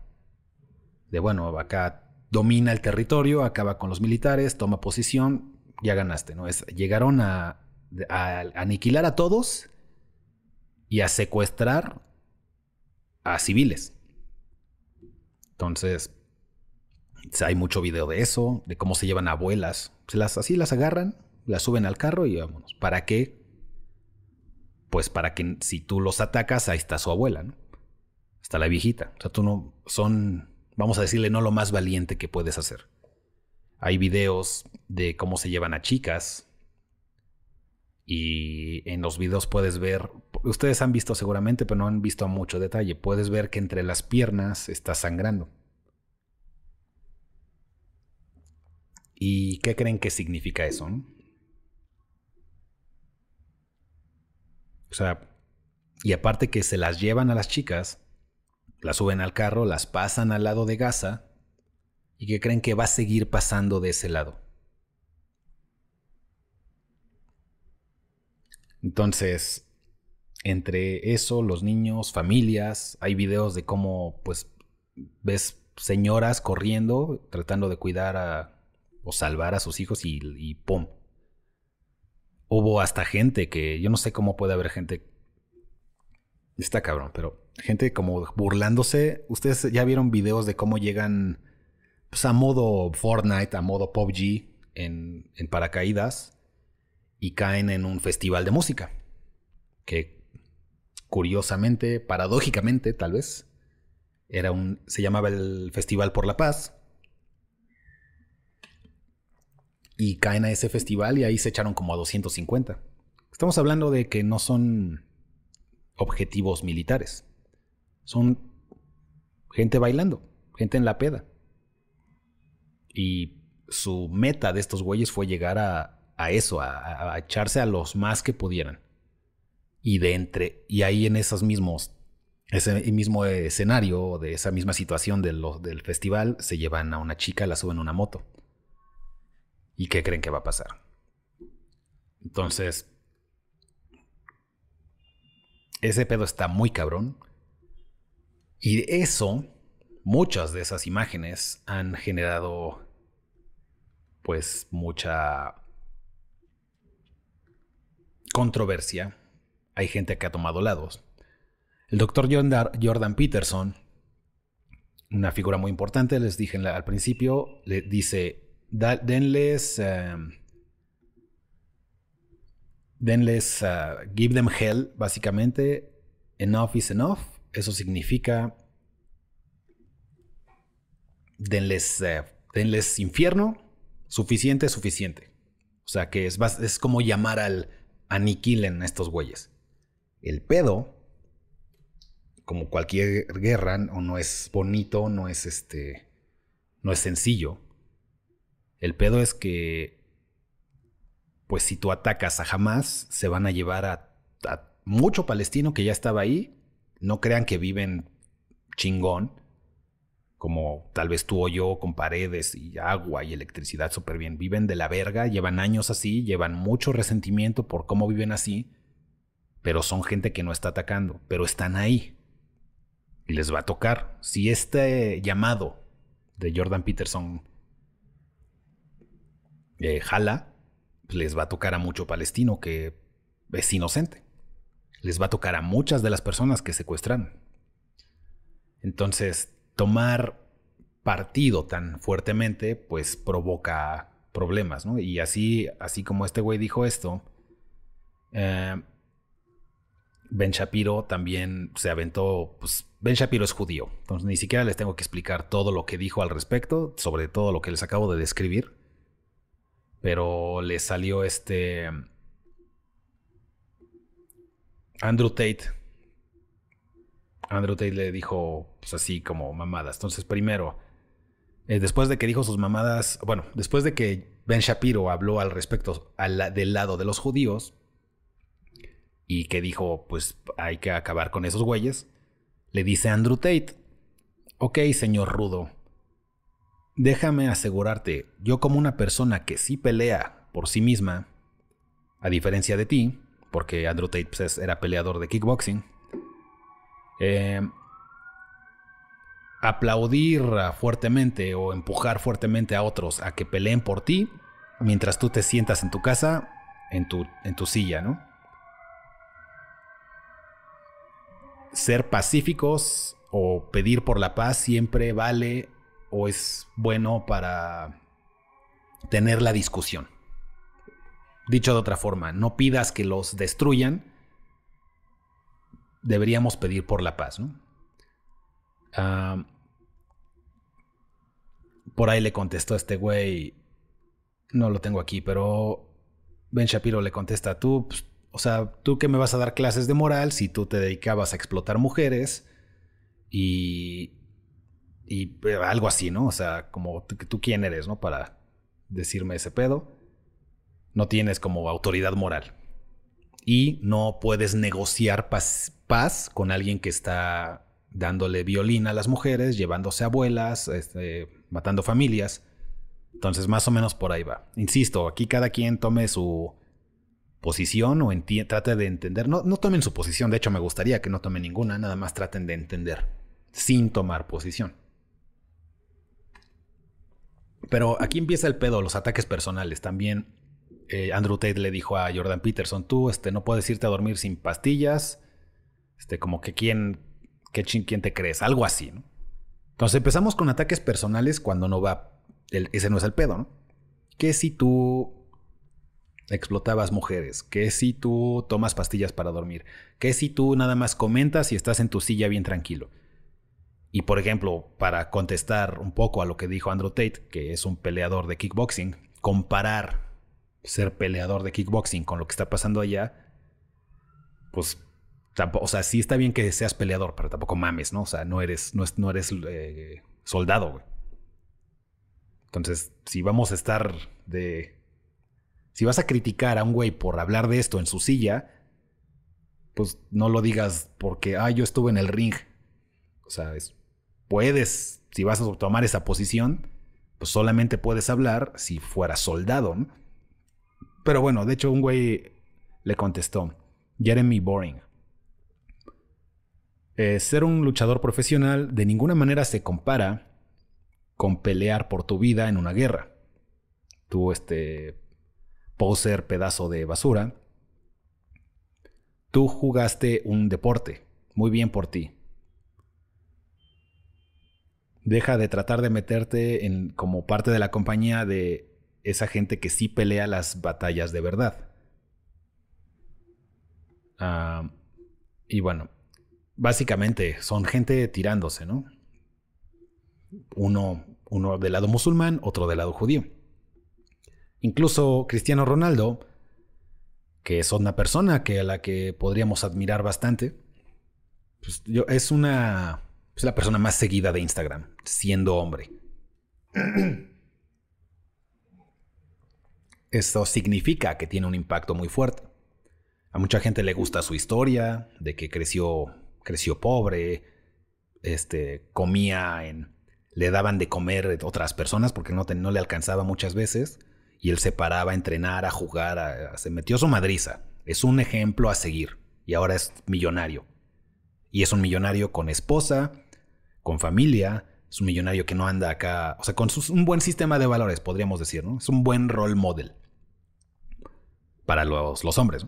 De bueno, acá domina el territorio, acaba con los militares, toma posición, ya ganaste, ¿no? Es, llegaron a, aniquilar a todos y a secuestrar a civiles. Entonces, hay mucho video de eso, de cómo se llevan abuelas. Se las, así las agarran, las suben al carro y vámonos. ¿Para qué? Pues para que si tú los atacas, ahí está su abuela, ¿no? Está la viejita. O sea, tú no. Son, vamos a decirle, no lo más valiente que puedes hacer. Hay videos de cómo se llevan a chicas. Y en los videos puedes ver, ustedes han visto seguramente, pero no han visto a mucho detalle. Puedes ver que entre las piernas está sangrando. ¿Y qué creen que significa eso? O sea, y aparte que se las llevan a las chicas, las suben al carro, las pasan al lado de Gaza, y que creen que va a seguir pasando de ese lado. Entonces, entre eso, los niños, familias, hay videos de cómo, pues, ves señoras corriendo, tratando de cuidar a, o salvar a sus hijos y, y ¡pum! Hubo hasta gente que, yo no sé cómo puede haber gente, está cabrón, pero gente como burlándose. Ustedes ya vieron videos de cómo llegan pues, a modo Fortnite, a modo PUBG en, en paracaídas y caen en un festival de música. Que curiosamente, paradójicamente tal vez, era un, se llamaba el Festival por la Paz. Y caen a ese festival y ahí se echaron como a 250. Estamos hablando de que no son objetivos militares. Son gente bailando, gente en la peda. Y su meta de estos güeyes fue llegar a, eso, a, echarse a los más que pudieran. Y de entre, y ahí en esos mismos, ese mismo escenario, de esa misma situación de del festival, se llevan a una chica, la suben a una moto. ¿Y qué creen que va a pasar? Entonces, ese pedo está muy cabrón. Y eso, muchas de esas imágenes han generado pues mucha controversia, hay gente que ha tomado lados. El doctor Jordan Peterson, una figura muy importante, les dije al principio, le dice, denles, em, denles, uh, give them hell, básicamente, enough is enough. Eso significa, denles, eh, denles infierno, suficiente, suficiente. O sea que es, es como llamar al, aniquilen a estos güeyes. El pedo, como cualquier guerra, o no es bonito, no es este, no es sencillo. El pedo es que, pues si tú atacas a Hamas, se van a llevar a, a mucho palestino que ya estaba ahí. No crean que viven chingón como tal vez tú o yo, con paredes y agua y electricidad súper bien. Viven de la verga, llevan años así, llevan mucho resentimiento por cómo viven así, pero son gente que no está atacando, pero están ahí. Y les va a tocar. Si este llamado de Jordan Peterson eh, jala, les va a tocar a mucho palestino que es inocente. les va a tocar a muchas de las personas que secuestran. Entonces, tomar partido tan fuertemente, pues provoca problemas, ¿no? Y así, así como este güey dijo esto, eh, Ben Shapiro también se aventó, pues Ben Shapiro es judío, entonces ni siquiera les tengo que explicar todo lo que dijo al respecto, sobre todo lo que les acabo de describir, pero le salió este Andrew Tate. Andrew Tate le dijo, pues así como mamadas. Entonces, primero, eh, después de que dijo sus mamadas, bueno, después de que Ben Shapiro habló al respecto del lado de los judíos y que dijo, pues hay que acabar con esos güeyes, le dice Andrew Tate, ok, señor Rudo, déjame asegurarte, yo como una persona que sí pelea por sí misma, a diferencia de ti, porque Andrew Tate pues, era peleador de kickboxing. Eh, aplaudir fuertemente o empujar fuertemente a otros a que peleen por ti mientras tú te sientas en tu casa, en tu, en tu silla, ¿no? Ser pacíficos o pedir por la paz siempre vale o es bueno para tener la discusión. Dicho de otra forma, no pidas que los destruyan. Deberíamos pedir por la paz, ¿no? por ahí le contestó este güey. No lo tengo aquí, pero Ben Shapiro le contesta: Tú, pues, o sea, tú que me vas a dar clases de moral si tú te dedicabas a explotar mujeres y. Y algo así, ¿no? O sea, como tú, tú quién eres, ¿no? Para decirme ese pedo no tienes como autoridad moral. Y no puedes negociar paz, con alguien que está dándole violín a las mujeres, llevándose abuelas, este, matando familias. Entonces, más o menos por ahí va. Insisto, aquí cada quien tome su posición o trate de entender. No, no tomen su posición, de hecho me gustaría que no tomen ninguna, nada más traten de entender, sin tomar posición. Pero aquí empieza el pedo, los ataques personales. También eh, Andrew Tate le dijo a Jordan Peterson, tú este, no puedes irte a dormir sin pastillas, este, como que quién, qué quién te crees, algo así, ¿no? Entonces empezamos con ataques personales cuando no va, ese no es el pedo, ¿no? ¿Qué si tú explotabas mujeres? ¿Qué si tú tomas pastillas para dormir? ¿Qué si tú nada más comentas y estás en tu silla bien tranquilo? Y por ejemplo, para contestar un poco a lo que dijo Andrew Tate, que es un peleador de kickboxing, comparar ser peleador de kickboxing con lo que está pasando allá, pues tampoco, o sea, sí está bien que seas peleador, pero tampoco mames, ¿no? O sea, no eres, no, no eres eh, soldado, güey. Entonces, si vamos a estar de... Si vas a criticar a un güey por hablar de esto en su silla, pues no lo digas porque, ah, yo estuve en el ring. O sea, puedes, si vas a tomar esa posición, pues solamente puedes hablar si fueras soldado, ¿no? Pero bueno, de hecho un güey le contestó, Jeremy Boring. Eh, ser un luchador profesional de ninguna manera se compara con pelear por tu vida en una guerra. Tú, este poser pedazo de basura, tú jugaste un deporte. Muy bien por ti. Deja de tratar de meterte en, como parte de la compañía de esa gente que sí pelea las batallas de verdad. Ah, y bueno, básicamente son gente tirándose, ¿no? Uno, uno del lado musulmán, otro del lado judío. Incluso Cristiano Ronaldo, que es una persona que a la que podríamos admirar bastante, pues es una es la persona más seguida de Instagram, siendo hombre. Esto significa que tiene un impacto muy fuerte. A mucha gente le gusta su historia, de que creció, creció pobre, este, comía en, le daban de comer otras personas porque no, no le alcanzaba muchas veces y él se paraba a entrenar, a jugar, se metió su madriza. Es un ejemplo a seguir y ahora es millonario. Y es un millonario con esposa, con familia, es un millonario que no anda acá, o sea, con un buen sistema de valores, podríamos decir, ¿no? Es un buen role model para los, hombres.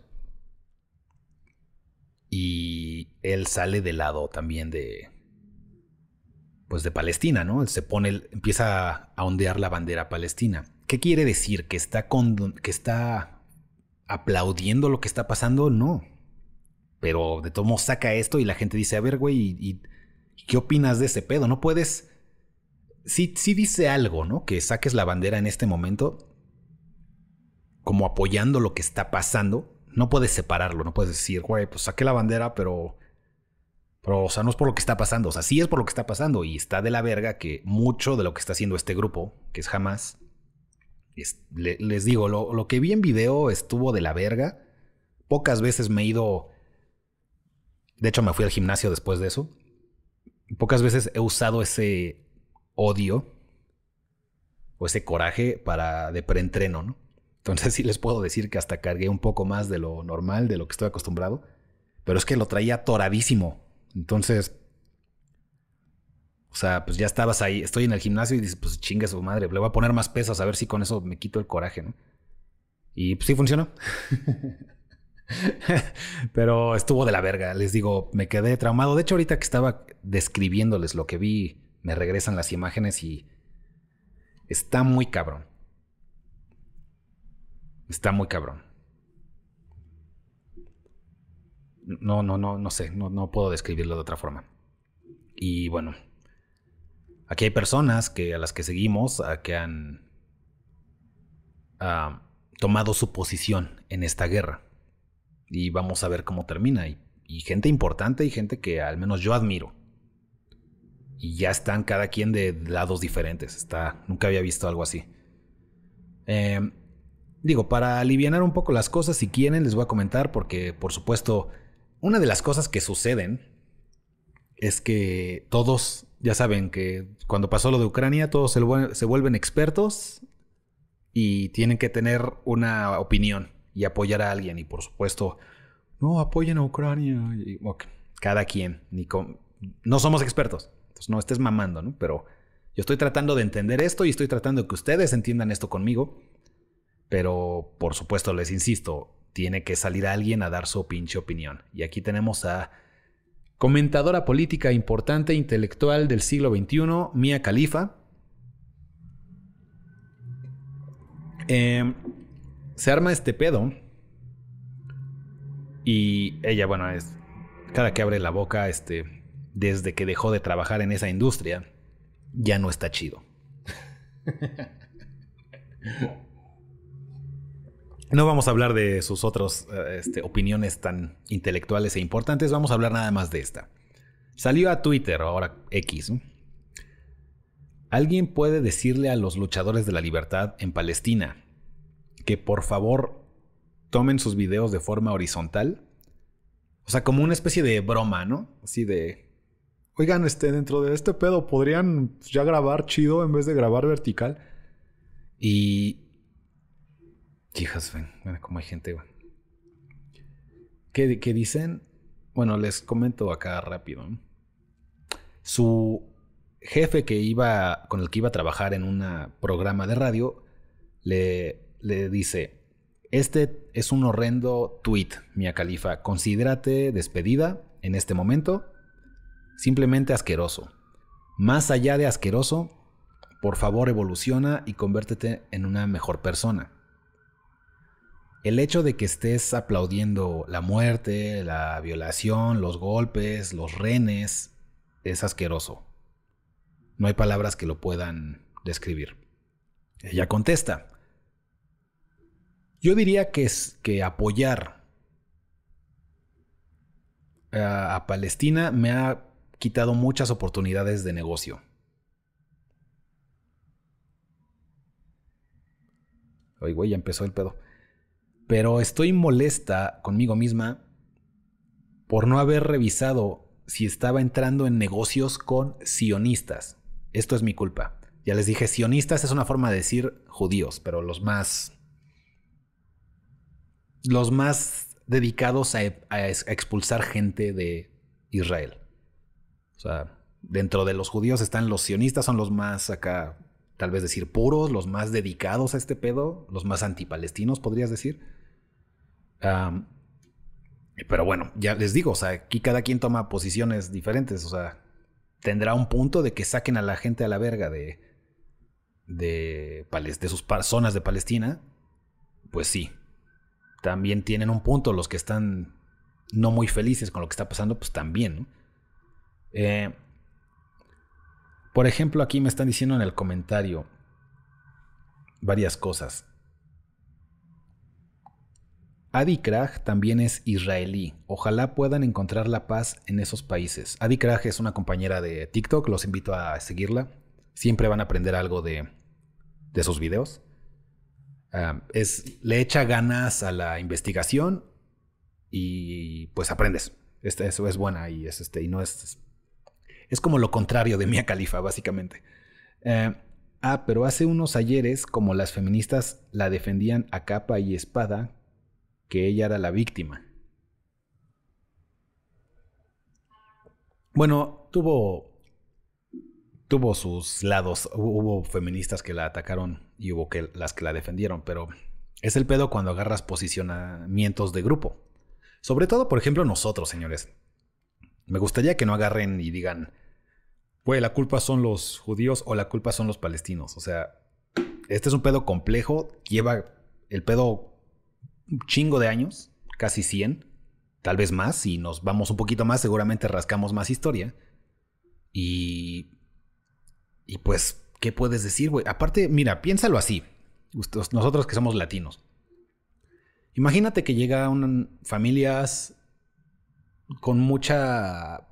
Y él sale del lado también de. Pues de Palestina, ¿no? Él se pone, empieza a ondear la bandera palestina. ¿Qué quiere decir? ¿Que está, con, que está aplaudiendo lo que está pasando? No. Pero de todos modos saca esto y la gente dice, a ver, güey, ¿y, qué opinas de ese pedo? No puedes... Sí, sí dice algo, ¿no? Que saques la bandera en este momento como apoyando lo que está pasando, no puedes separarlo, no puedes decir, güey, pues saqué la bandera, pero. Pero, o sea, no es por lo que está pasando, o sea, sí es por lo que está pasando y está de la verga que mucho de lo que está haciendo este grupo, que es jamás, les digo, lo, lo, que vi en video estuvo de la verga. Pocas veces me he ido. De hecho, me fui al gimnasio después de eso. Pocas veces he usado ese odio o ese coraje para de preentreno, ¿no? Entonces sí les puedo decir que hasta cargué un poco más de lo normal, de lo que estoy acostumbrado. Pero es que lo traía toradísimo. Entonces, o sea, pues ya estabas ahí, estoy en el gimnasio y dices, pues chingue su madre, le voy a poner más pesas a ver si con eso me quito el coraje, ¿no? Y pues sí funcionó. Pero estuvo de la verga, les digo, me quedé traumado. De hecho, ahorita que estaba describiéndoles lo que vi, me regresan las imágenes y está muy cabrón. Está muy cabrón. No, no, no, no sé, no, no puedo describirlo de otra forma. Y bueno, aquí hay personas que, a las que seguimos, a que han ah, tomado su posición en esta guerra. Y vamos a ver cómo termina. Y, gente importante y gente que al menos yo admiro. Y ya están cada quien de lados diferentes. Está, nunca había visto algo así. Eh, Digo, para aliviar un poco las cosas, si quieren, les voy a comentar, porque por supuesto, una de las cosas que suceden es que todos, ya saben que cuando pasó lo de Ucrania, todos se, vuelven expertos y tienen que tener una opinión y apoyar a alguien. Y por supuesto, no apoyen a Ucrania. cada quien, ni no somos expertos, entonces no estés mamando, ¿no? Pero yo estoy tratando de entender esto y estoy tratando de que ustedes entiendan esto conmigo. Pero, por supuesto, les insisto, tiene que salir alguien a dar su pinche opinión. Y aquí tenemos a comentadora política importante, intelectual del siglo XXI, Mia Khalifa. Em, se arma este pedo. Y ella, bueno, es. Cada que abre la boca, este. Desde que dejó de trabajar en esa industria, ya no está chido. No vamos a hablar de sus otras eh, este, opiniones tan intelectuales e importantes, vamos a hablar nada más de esta. Salió a Twitter, ahora X. ¿Alguien puede decirle a los luchadores de la libertad en Palestina que por favor tomen sus videos de forma horizontal? O sea, como una especie de broma, ¿no? Así de... Oigan, este, dentro de este pedo podrían ya grabar chido en vez de grabar vertical. Y Hijas, ven, como hay gente, güey. ¿Qué, dicen? Bueno, les comento acá rápido. Su jefe que iba, con el que iba a trabajar en un programa de radio, le, le dice, este es un horrendo tweet, Mia Califa. Considérate despedida en este momento. Simplemente asqueroso. Más allá de asqueroso, por favor evoluciona y convértete en una mejor persona el hecho de que estés aplaudiendo la muerte, la violación, los golpes, los renes, es asqueroso. No hay palabras que lo puedan describir. Ella contesta. Yo diría que es que apoyar a, Palestina me ha quitado muchas oportunidades de negocio. Oye, güey, ya empezó el pedo pero estoy molesta conmigo misma por no haber revisado si estaba entrando en negocios con sionistas. Esto es mi culpa. Ya les dije, sionistas es una forma de decir judíos, pero los más... Los más dedicados a, expulsar gente de Israel. O sea, dentro de los judíos están los sionistas, son los más acá, tal vez decir puros, los más dedicados a este pedo, los más antipalestinos, podrías decir Pero bueno, ya les digo, o sea, aquí cada quien toma posiciones diferentes, o sea, tendrá un punto de que saquen a la gente a la verga de, de, de sus zonas de Palestina, pues sí. También tienen un punto los que están no muy felices con lo que está pasando, pues también. Eh, por ejemplo, aquí me están diciendo en el comentario varias cosas. Adi Krag también es israelí. Ojalá puedan encontrar la paz en esos países. Adi Krag es una compañera de TikTok, los invito a seguirla. Siempre van a aprender algo de, de sus videos. Ah, es, le echa ganas a la investigación y pues aprendes. Eso es buena y es este y no es es como lo contrario de Mia Khalifa básicamente. Eh, ah, pero hace unos ayeres como las feministas la defendían a capa y espada que ella era la víctima. Bueno, tuvo tuvo sus lados. Hubo feministas que la atacaron y hubo que, las que la defendieron, pero es el pedo cuando agarras posicionamientos de grupo. Sobre todo, por ejemplo, nosotros, señores. Me gustaría que no agarren y digan, güey, la culpa son los judíos o la culpa son los palestinos. O sea, este es un pedo complejo, lleva el pedo un chingo de años, casi 100, tal vez más, si nos vamos un poquito más, seguramente rascamos más historia. Y y pues, ¿qué puedes decir, güey? Aparte, mira, piénsalo así. Nosotros que somos latinos. Imagínate que llegan familias con mucha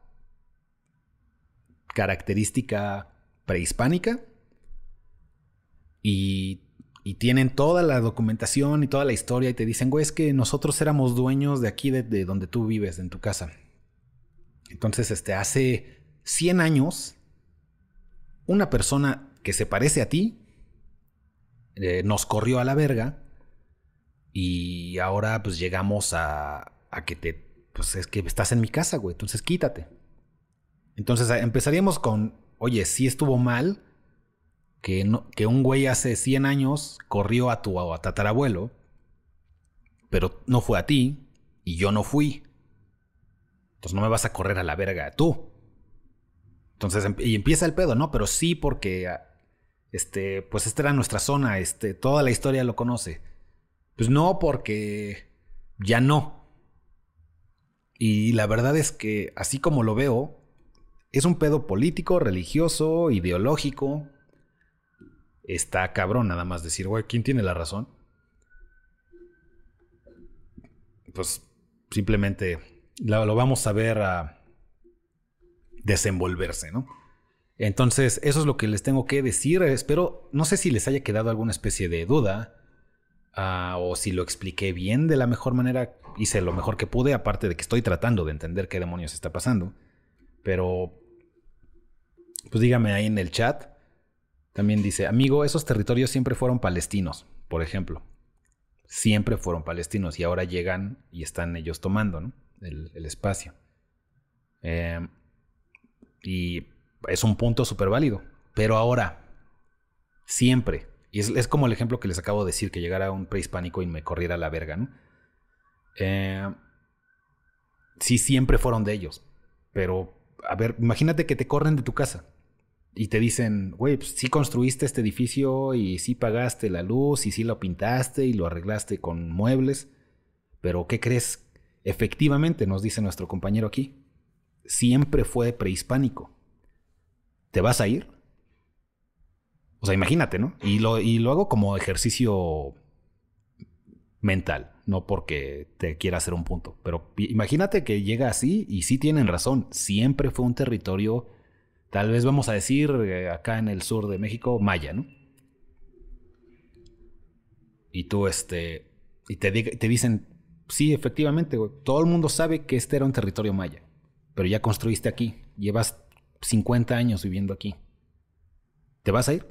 característica prehispánica y, y, tienen toda la documentación y toda la historia y te dicen, güey, es que nosotros éramos dueños de aquí, de, de donde tú vives, en tu casa. Entonces, este, hace 100 años una persona que se parece a ti eh, nos corrió a la verga y ahora pues llegamos a, a que te, pues es que estás en mi casa, güey, entonces quítate. Entonces empezaríamos con, oye, sí estuvo mal que, no, un güey hace 100 años corrió a tu a tatarabuelo, pero no fue a ti y yo no fui. Entonces no me vas a correr a la verga tú. Entonces, em, y empieza el pedo, ¿no? Pero sí porque, ah, este, pues esta era nuestra zona, este, toda la historia lo conoce. Pues no porque ya no. Y la verdad es que, así como lo veo, es un pedo político, religioso, ideológico. Está cabrón nada más decir, güey, ¿quién tiene la razón? Pues simplemente lo, vamos a ver a desenvolverse, ¿no? Entonces, eso es lo que les tengo que decir. Espero, no sé si les haya quedado alguna especie de duda ah, o si lo expliqué bien de la mejor manera. Hice lo mejor que pude, aparte de que estoy tratando de entender qué demonios está pasando. Pero, pues dígame ahí en el chat. También dice, amigo, esos territorios siempre fueron palestinos, por ejemplo. Siempre fueron palestinos y ahora llegan y están ellos tomando ¿no? el, espacio. Eh, y es un punto súper válido. Pero ahora, siempre, y es, como el ejemplo que les acabo de decir, que llegara un prehispánico y me corriera la verga, ¿no? Eh, sí, siempre fueron de ellos. Pero, a ver, imagínate que te corren de tu casa y te dicen, güey, pues sí construiste este edificio y sí pagaste la luz y sí lo pintaste y lo arreglaste con muebles. Pero, ¿qué crees? Efectivamente, nos dice nuestro compañero aquí, siempre fue prehispánico. ¿Te vas a ir? O sea, imagínate, ¿no? Y lo, y lo hago como ejercicio mental, no porque te quiera hacer un punto. Pero imagínate que llega así y sí tienen razón. Siempre fue un territorio, tal vez vamos a decir eh, acá en el sur de México, maya, ¿no? Y tú, este, y te, te dicen, sí, efectivamente, todo el mundo sabe que este era un territorio maya pero ya construiste aquí, llevas 50 años viviendo aquí. ¿Te vas a ir?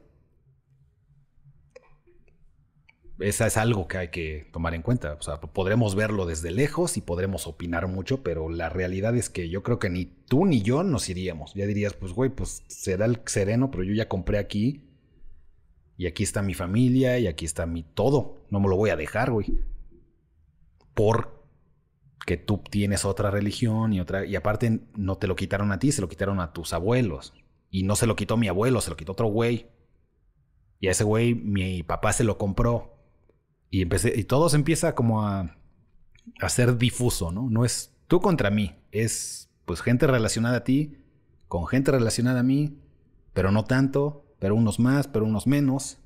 Esa es algo que hay que tomar en cuenta. O sea, podremos verlo desde lejos y podremos opinar mucho, pero la realidad es que yo creo que ni tú ni yo nos iríamos. Ya dirías, pues güey, pues será el sereno, pero yo ya compré aquí. Y aquí está mi familia y aquí está mi todo. No me lo voy a dejar, güey. Por que tú tienes otra religión y otra, y aparte no te lo quitaron a ti, se lo quitaron a tus abuelos. Y no se lo quitó mi abuelo, se lo quitó otro güey. Y a ese güey mi papá se lo compró. Y empecé, y todo se empieza como a, a ser difuso, ¿no? No es tú contra mí, es pues gente relacionada a ti, con gente relacionada a mí, pero no tanto, pero unos más, pero unos menos.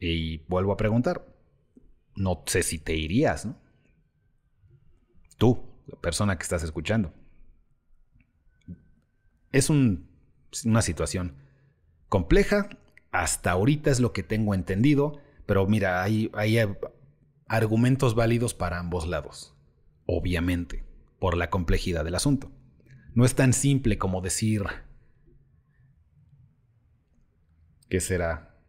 Y vuelvo a preguntar, no sé si te irías, ¿no? Tú, la persona que estás escuchando. Es una situación compleja, hasta ahorita es lo que tengo entendido, pero mira, hay, hay argumentos válidos para ambos lados, obviamente, por la complejidad del asunto. No es tan simple como decir, ¿qué será?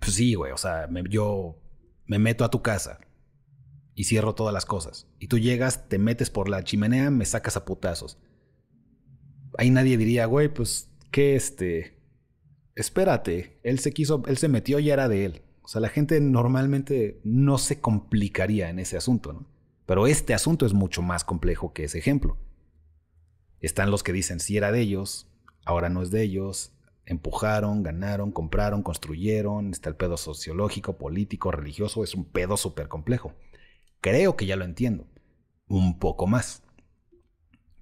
Pues sí, güey, o sea, yo me meto a tu casa y cierro todas las cosas. Y tú llegas, te metes por la chimenea, me sacas a putazos. Ahí nadie diría, güey, pues, ¿qué este? Espérate, él se quiso, él se metió y era de él. O sea, la gente normalmente no se complicaría en ese asunto, ¿no? Pero este asunto es mucho más complejo que ese ejemplo. Están los que dicen si era de ellos, ahora no es de ellos, empujaron, ganaron, compraron, construyeron, está el pedo sociológico, político, religioso, es un pedo súper complejo. Creo que ya lo entiendo, un poco más,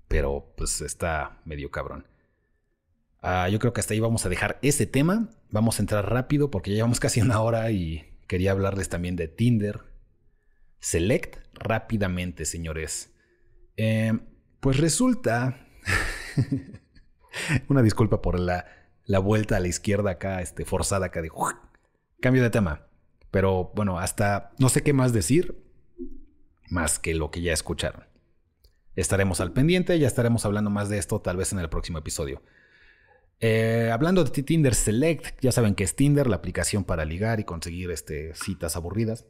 pero pues está medio cabrón. Ah, yo creo que hasta ahí vamos a dejar ese tema, vamos a entrar rápido porque ya llevamos casi una hora y quería hablarles también de Tinder. Select rápidamente, señores. Eh, pues resulta Una disculpa por la, la, vuelta a la izquierda acá, este, forzada acá de cambio de tema. Pero bueno, hasta no sé qué más decir, más que lo que ya escucharon. Estaremos al pendiente, ya estaremos hablando más de esto tal vez en el próximo episodio. Eh, hablando de Tinder Select, ya saben que es Tinder, la aplicación para ligar y conseguir este, citas aburridas.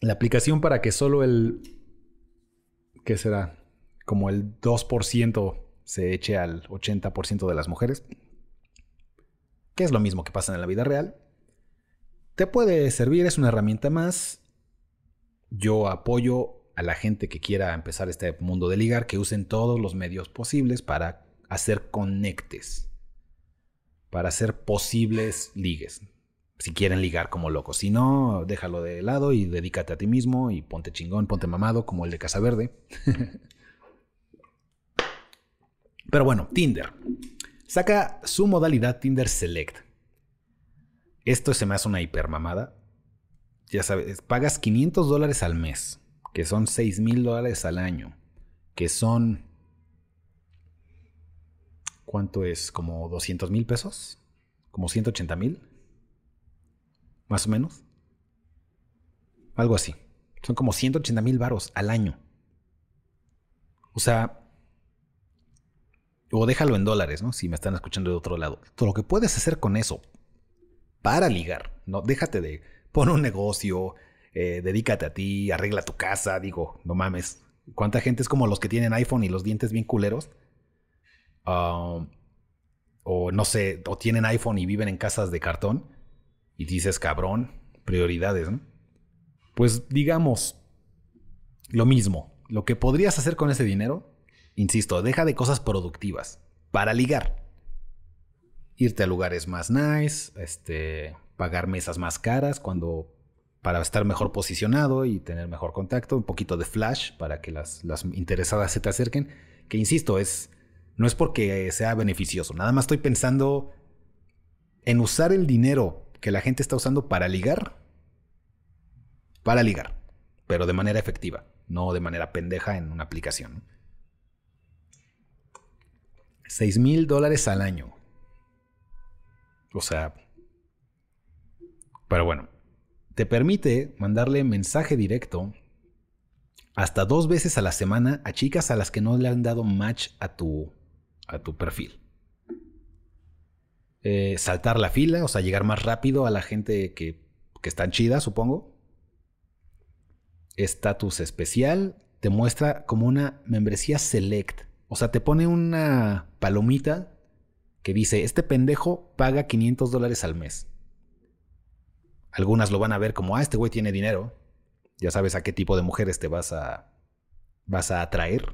La aplicación para que solo el... ¿Qué será? como el 2% se eche al 80% de las mujeres, que es lo mismo que pasa en la vida real, te puede servir, es una herramienta más. Yo apoyo a la gente que quiera empezar este mundo de ligar, que usen todos los medios posibles para hacer conectes, para hacer posibles ligues. Si quieren ligar como locos, si no, déjalo de lado y dedícate a ti mismo y ponte chingón, ponte mamado como el de Casa Verde. Pero bueno, Tinder. Saca su modalidad Tinder Select. Esto se me hace una hipermamada. Ya sabes, pagas 500 dólares al mes, que son 6 mil dólares al año, que son... ¿Cuánto es? ¿Como 200 mil pesos? ¿Como 180 mil? Más o menos. Algo así. Son como 180 mil varos al año. O sea, o déjalo en dólares, ¿no? Si me están escuchando de otro lado. Todo lo que puedes hacer con eso para ligar, ¿no? Déjate de pon un negocio, eh, dedícate a ti, arregla tu casa, digo, no mames. ¿Cuánta gente es como los que tienen iPhone y los dientes bien culeros? Um, o no sé, o tienen iPhone y viven en casas de cartón. Y dices, cabrón, prioridades, ¿no? Pues digamos lo mismo. Lo que podrías hacer con ese dinero Insisto, deja de cosas productivas para ligar. Irte a lugares más nice, este, pagar mesas más caras cuando para estar mejor posicionado y tener mejor contacto, un poquito de flash para que las, las interesadas se te acerquen, que insisto, es no es porque sea beneficioso, nada más estoy pensando en usar el dinero que la gente está usando para ligar, para ligar, pero de manera efectiva, no de manera pendeja en una aplicación. 6 mil dólares al año. O sea, pero bueno, te permite mandarle mensaje directo hasta dos veces a la semana a chicas a las que no le han dado match a tu, a tu perfil. Eh, saltar la fila, o sea, llegar más rápido a la gente que, que está chida, supongo. Estatus especial te muestra como una membresía select o sea, te pone una palomita que dice, este pendejo paga 500 dólares al mes. Algunas lo van a ver como, ah, este güey tiene dinero. Ya sabes a qué tipo de mujeres te vas a, vas a atraer.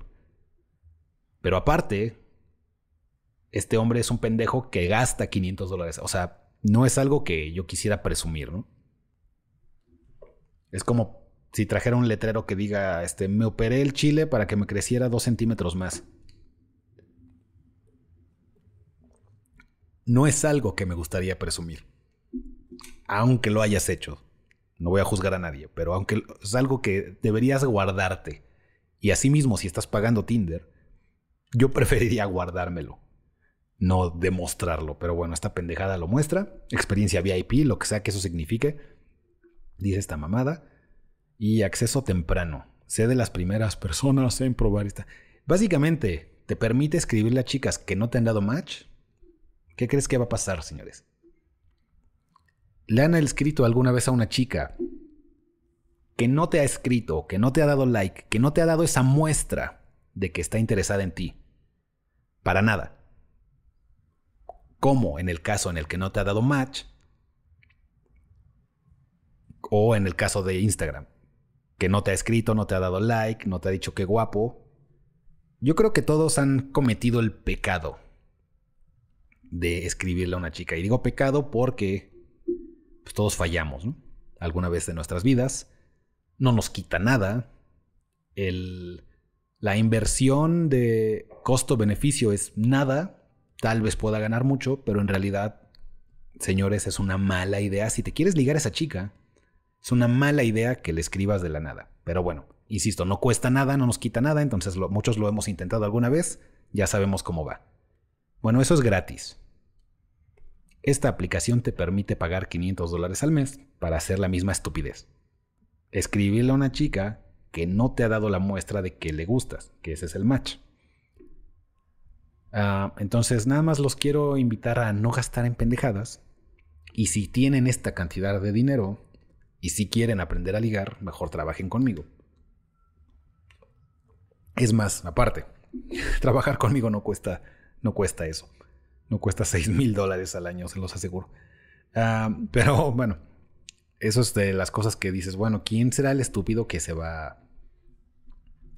Pero aparte, este hombre es un pendejo que gasta 500 dólares. O sea, no es algo que yo quisiera presumir, ¿no? Es como si trajera un letrero que diga, este, me operé el chile para que me creciera dos centímetros más. No es algo que me gustaría presumir. Aunque lo hayas hecho. No voy a juzgar a nadie, pero aunque es algo que deberías guardarte. Y asimismo, si estás pagando Tinder, yo preferiría guardármelo. No demostrarlo. Pero bueno, esta pendejada lo muestra. Experiencia VIP, lo que sea que eso signifique. Dice esta mamada y acceso temprano. Sé de las primeras personas en probar esta. Básicamente, te permite escribirle a chicas que no te han dado match. ¿Qué crees que va a pasar, señores? ¿Le han escrito alguna vez a una chica que no te ha escrito, que no te ha dado like, que no te ha dado esa muestra de que está interesada en ti? Para nada. Como en el caso en el que no te ha dado match, o en el caso de Instagram que no te ha escrito, no te ha dado like, no te ha dicho qué guapo. Yo creo que todos han cometido el pecado de escribirle a una chica. Y digo pecado porque pues, todos fallamos, ¿no? Alguna vez de nuestras vidas. No nos quita nada. El, la inversión de costo-beneficio es nada. Tal vez pueda ganar mucho, pero en realidad, señores, es una mala idea. Si te quieres ligar a esa chica, es una mala idea que le escribas de la nada. Pero bueno, insisto, no cuesta nada, no nos quita nada, entonces muchos lo hemos intentado alguna vez, ya sabemos cómo va. Bueno, eso es gratis. Esta aplicación te permite pagar 500 dólares al mes para hacer la misma estupidez. Escribirle a una chica que no te ha dado la muestra de que le gustas, que ese es el match. Ah, entonces, nada más los quiero invitar a no gastar en pendejadas. Y si tienen esta cantidad de dinero, y si quieren aprender a ligar, mejor trabajen conmigo. Es más, aparte, trabajar conmigo no cuesta, no cuesta eso. No cuesta 6 mil dólares al año, se los aseguro. Ah, pero bueno, eso es de las cosas que dices, bueno, ¿quién será el estúpido que se va...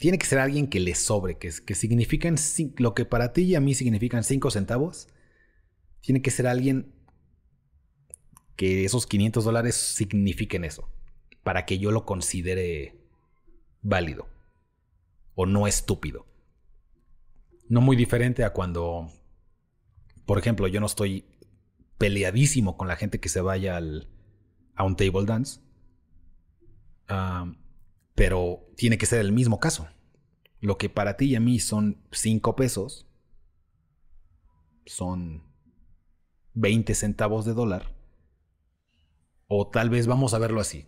Tiene que ser alguien que le sobre, que, que significan lo que para ti y a mí significan 5 centavos. Tiene que ser alguien que esos 500 dólares signifiquen eso, para que yo lo considere válido o no estúpido. No muy diferente a cuando, por ejemplo, yo no estoy peleadísimo con la gente que se vaya al, a un table dance, pero tiene que ser el mismo caso. Lo que para ti y a mí son 5 pesos, son 20 centavos de dólar o tal vez vamos a verlo así.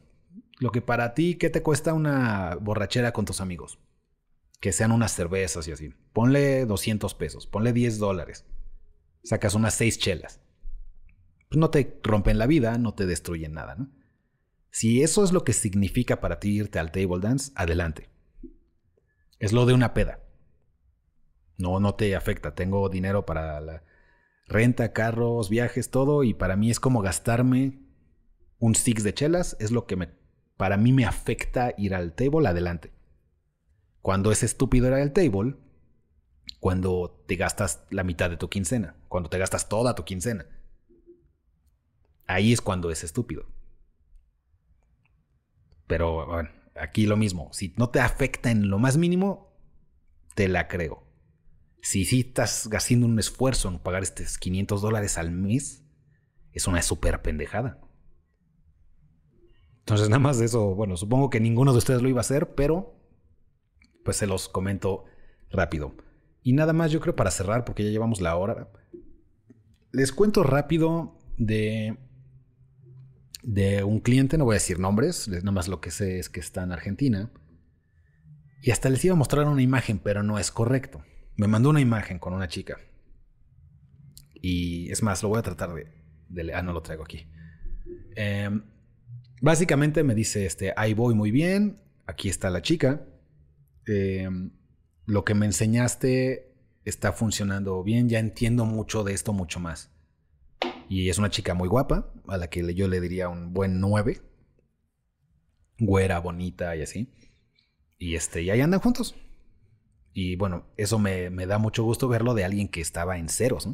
Lo que para ti, ¿qué te cuesta una borrachera con tus amigos? Que sean unas cervezas y así. Ponle 200 pesos, ponle 10 dólares. Sacas unas 6 chelas. Pues no te rompen la vida, no te destruyen nada, ¿no? Si eso es lo que significa para ti irte al table dance, adelante. Es lo de una peda. No, no te afecta. Tengo dinero para la renta, carros, viajes, todo. Y para mí es como gastarme un six de chelas es lo que me, para mí me afecta ir al table adelante. Cuando es estúpido ir al table, cuando te gastas la mitad de tu quincena, cuando te gastas toda tu quincena. Ahí es cuando es estúpido. Pero bueno, aquí lo mismo. Si no te afecta en lo más mínimo, te la creo. Si sí estás haciendo un esfuerzo en pagar estos 500 dólares al mes, es una súper pendejada. Entonces, nada más de eso, bueno, supongo que ninguno de ustedes lo iba a hacer, pero pues se los comento rápido. Y nada más, yo creo para cerrar, porque ya llevamos la hora, les cuento rápido de, de un cliente, no voy a decir nombres, nada más lo que sé es que está en Argentina. Y hasta les iba a mostrar una imagen, pero no es correcto. Me mandó una imagen con una chica. Y es más, lo voy a tratar de... de ah, no lo traigo aquí. Eh, Básicamente me dice, este, ahí voy muy bien, aquí está la chica, em, lo que me enseñaste está funcionando bien, ya entiendo mucho de esto, mucho más. Y es una chica muy guapa, a la que yo le diría un buen 9. güera, bonita y así. Y este, y ahí andan juntos. Y bueno, eso me, me da mucho gusto verlo de alguien que estaba en ceros.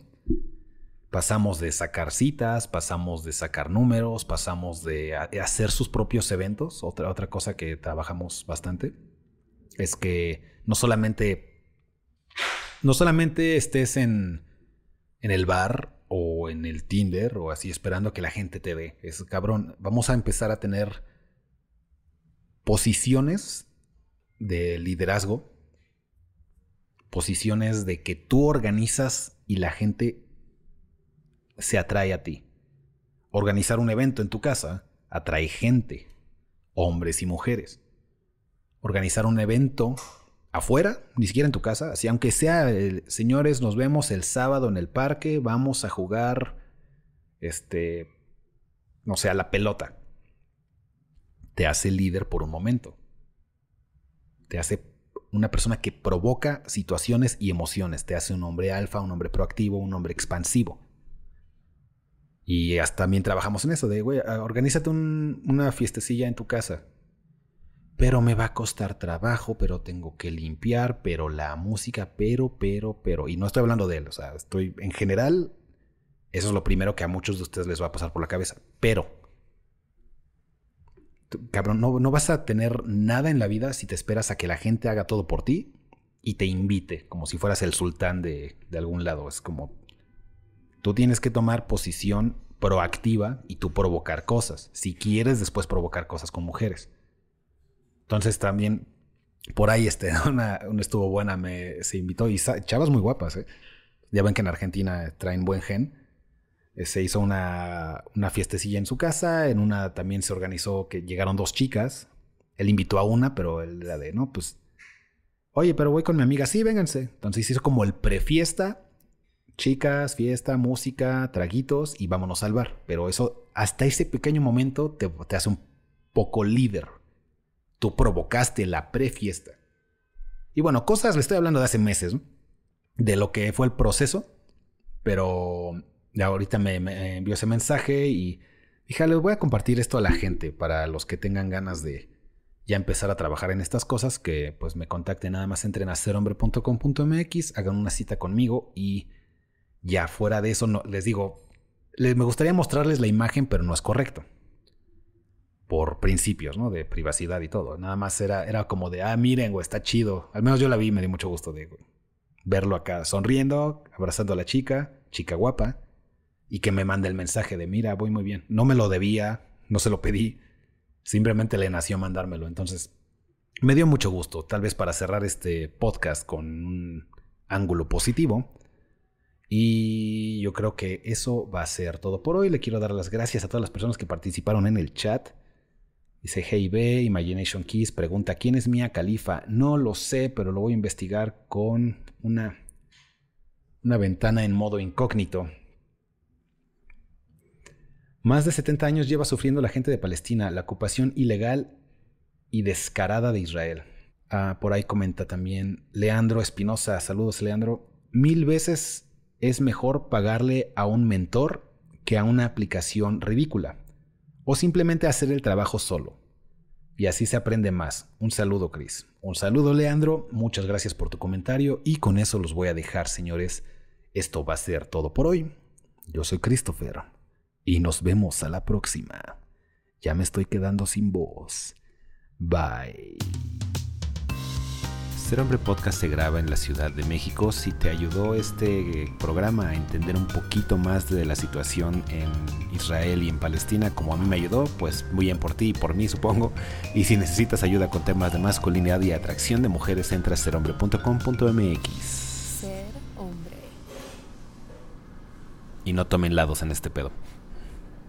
Pasamos de sacar citas, pasamos de sacar números, pasamos de hacer sus propios eventos. Otra, otra cosa que trabajamos bastante es que no solamente, no solamente estés en, en el bar en el Tinder o así esperando que la gente te ve. Es cabrón, vamos a empezar a tener posiciones de liderazgo, posiciones de que tú organizas y la gente se atrae a ti. Organizar un evento en tu casa atrae gente, hombres y mujeres. Organizar un evento afuera, ni siquiera en tu casa, así aunque sea, señores, nos vemos el sábado en el parque, vamos a jugar, este, no sé, a la pelota. Te hace líder por un momento. Te hace una persona que provoca situaciones y emociones. Te hace un hombre alfa, un hombre proactivo, un hombre expansivo. Y hasta también trabajamos en eso, de, güey, ah, organízate una fiestecilla en tu casa. Pero me va a costar trabajo, pero tengo que limpiar, pero la música, pero, pero, pero. Y no estoy hablando de él, o sea, estoy en general, eso es lo primero que a muchos de ustedes les va a pasar por la cabeza. Pero, cabrón, no, no vas a tener nada en la vida si te esperas a que la gente haga todo por ti y te invite, como si fueras el sultán de, de algún lado. Es como, Tú tienes que tomar posición proactiva y tú provocar cosas. Si quieres después provocar cosas con mujeres. Entonces también por ahí este, una, estuvo buena, me, se invitó y chavas muy guapas. ¿eh? Ya ven que en Argentina traen buen gen. Eh, se hizo una, una fiestecilla en su casa. En una también se organizó que llegaron dos chicas. Él invitó a una, pero él era de, no, pues, oye, pero voy con mi amiga. Sí, vénganse. Entonces hizo como el prefiesta chicas, fiesta, música, traguitos y vámonos al bar. Pero eso, hasta ese pequeño momento, te, hace un poco líder. Tú provocaste la prefiesta. Y bueno, cosas, le estoy hablando de hace meses, de lo que fue el proceso, pero ahorita me, envió ese mensaje y dije, les voy a compartir esto a la gente para los que tengan ganas de ya empezar a trabajar en estas cosas, que pues me contacten nada más entren a serhombre.com.mx, hagan una cita conmigo y ya fuera de eso, no, les digo, me gustaría mostrarles la imagen, pero no es correcto. Por principios, ¿no? De privacidad y todo. Nada más era, era como de, ah, miren, güey, está chido. Al menos yo la vi y me dio mucho gusto de verlo acá sonriendo, abrazando a la chica, chica guapa, y que me mande el mensaje de, mira, voy muy bien. No me lo debía, no se lo pedí, simplemente le nació mandármelo. Entonces, me dio mucho gusto, tal vez para cerrar este podcast con un ángulo positivo y yo creo que eso va a ser todo por hoy. Le quiero dar las gracias a todas las personas que participaron en el chat. Dice Hey B, Imagination Keys, pregunta, ¿quién es Mia Khalifa? No lo sé, pero lo voy a investigar con una, una ventana en modo incógnito. Más de 70 años lleva sufriendo la gente de Palestina la ocupación ilegal y descarada de Israel. Ah, por ahí comenta también Leandro Espinosa. Saludos, Leandro. Mil veces es mejor pagarle a un mentor que a una aplicación ridícula. O simplemente hacer el trabajo solo. Y así se aprende más. Un saludo, Chris. Un saludo, Leandro. Muchas gracias por tu comentario. Y con eso los voy a dejar, señores. Esto va a ser todo por hoy. Yo soy Christopher. Y nos vemos a la próxima. Ya me estoy quedando sin voz. Bye. Ser Hombre Podcast se graba en la Ciudad de México. Si te ayudó este programa a entender un poquito más de la situación en Israel y en Palestina, como a mí me ayudó, pues muy bien por ti y por mí, supongo. Y si necesitas ayuda con temas de masculinidad y atracción de mujeres, entra a serhombre.com.mx. Ser hombre. Y no tomen lados en este pedo.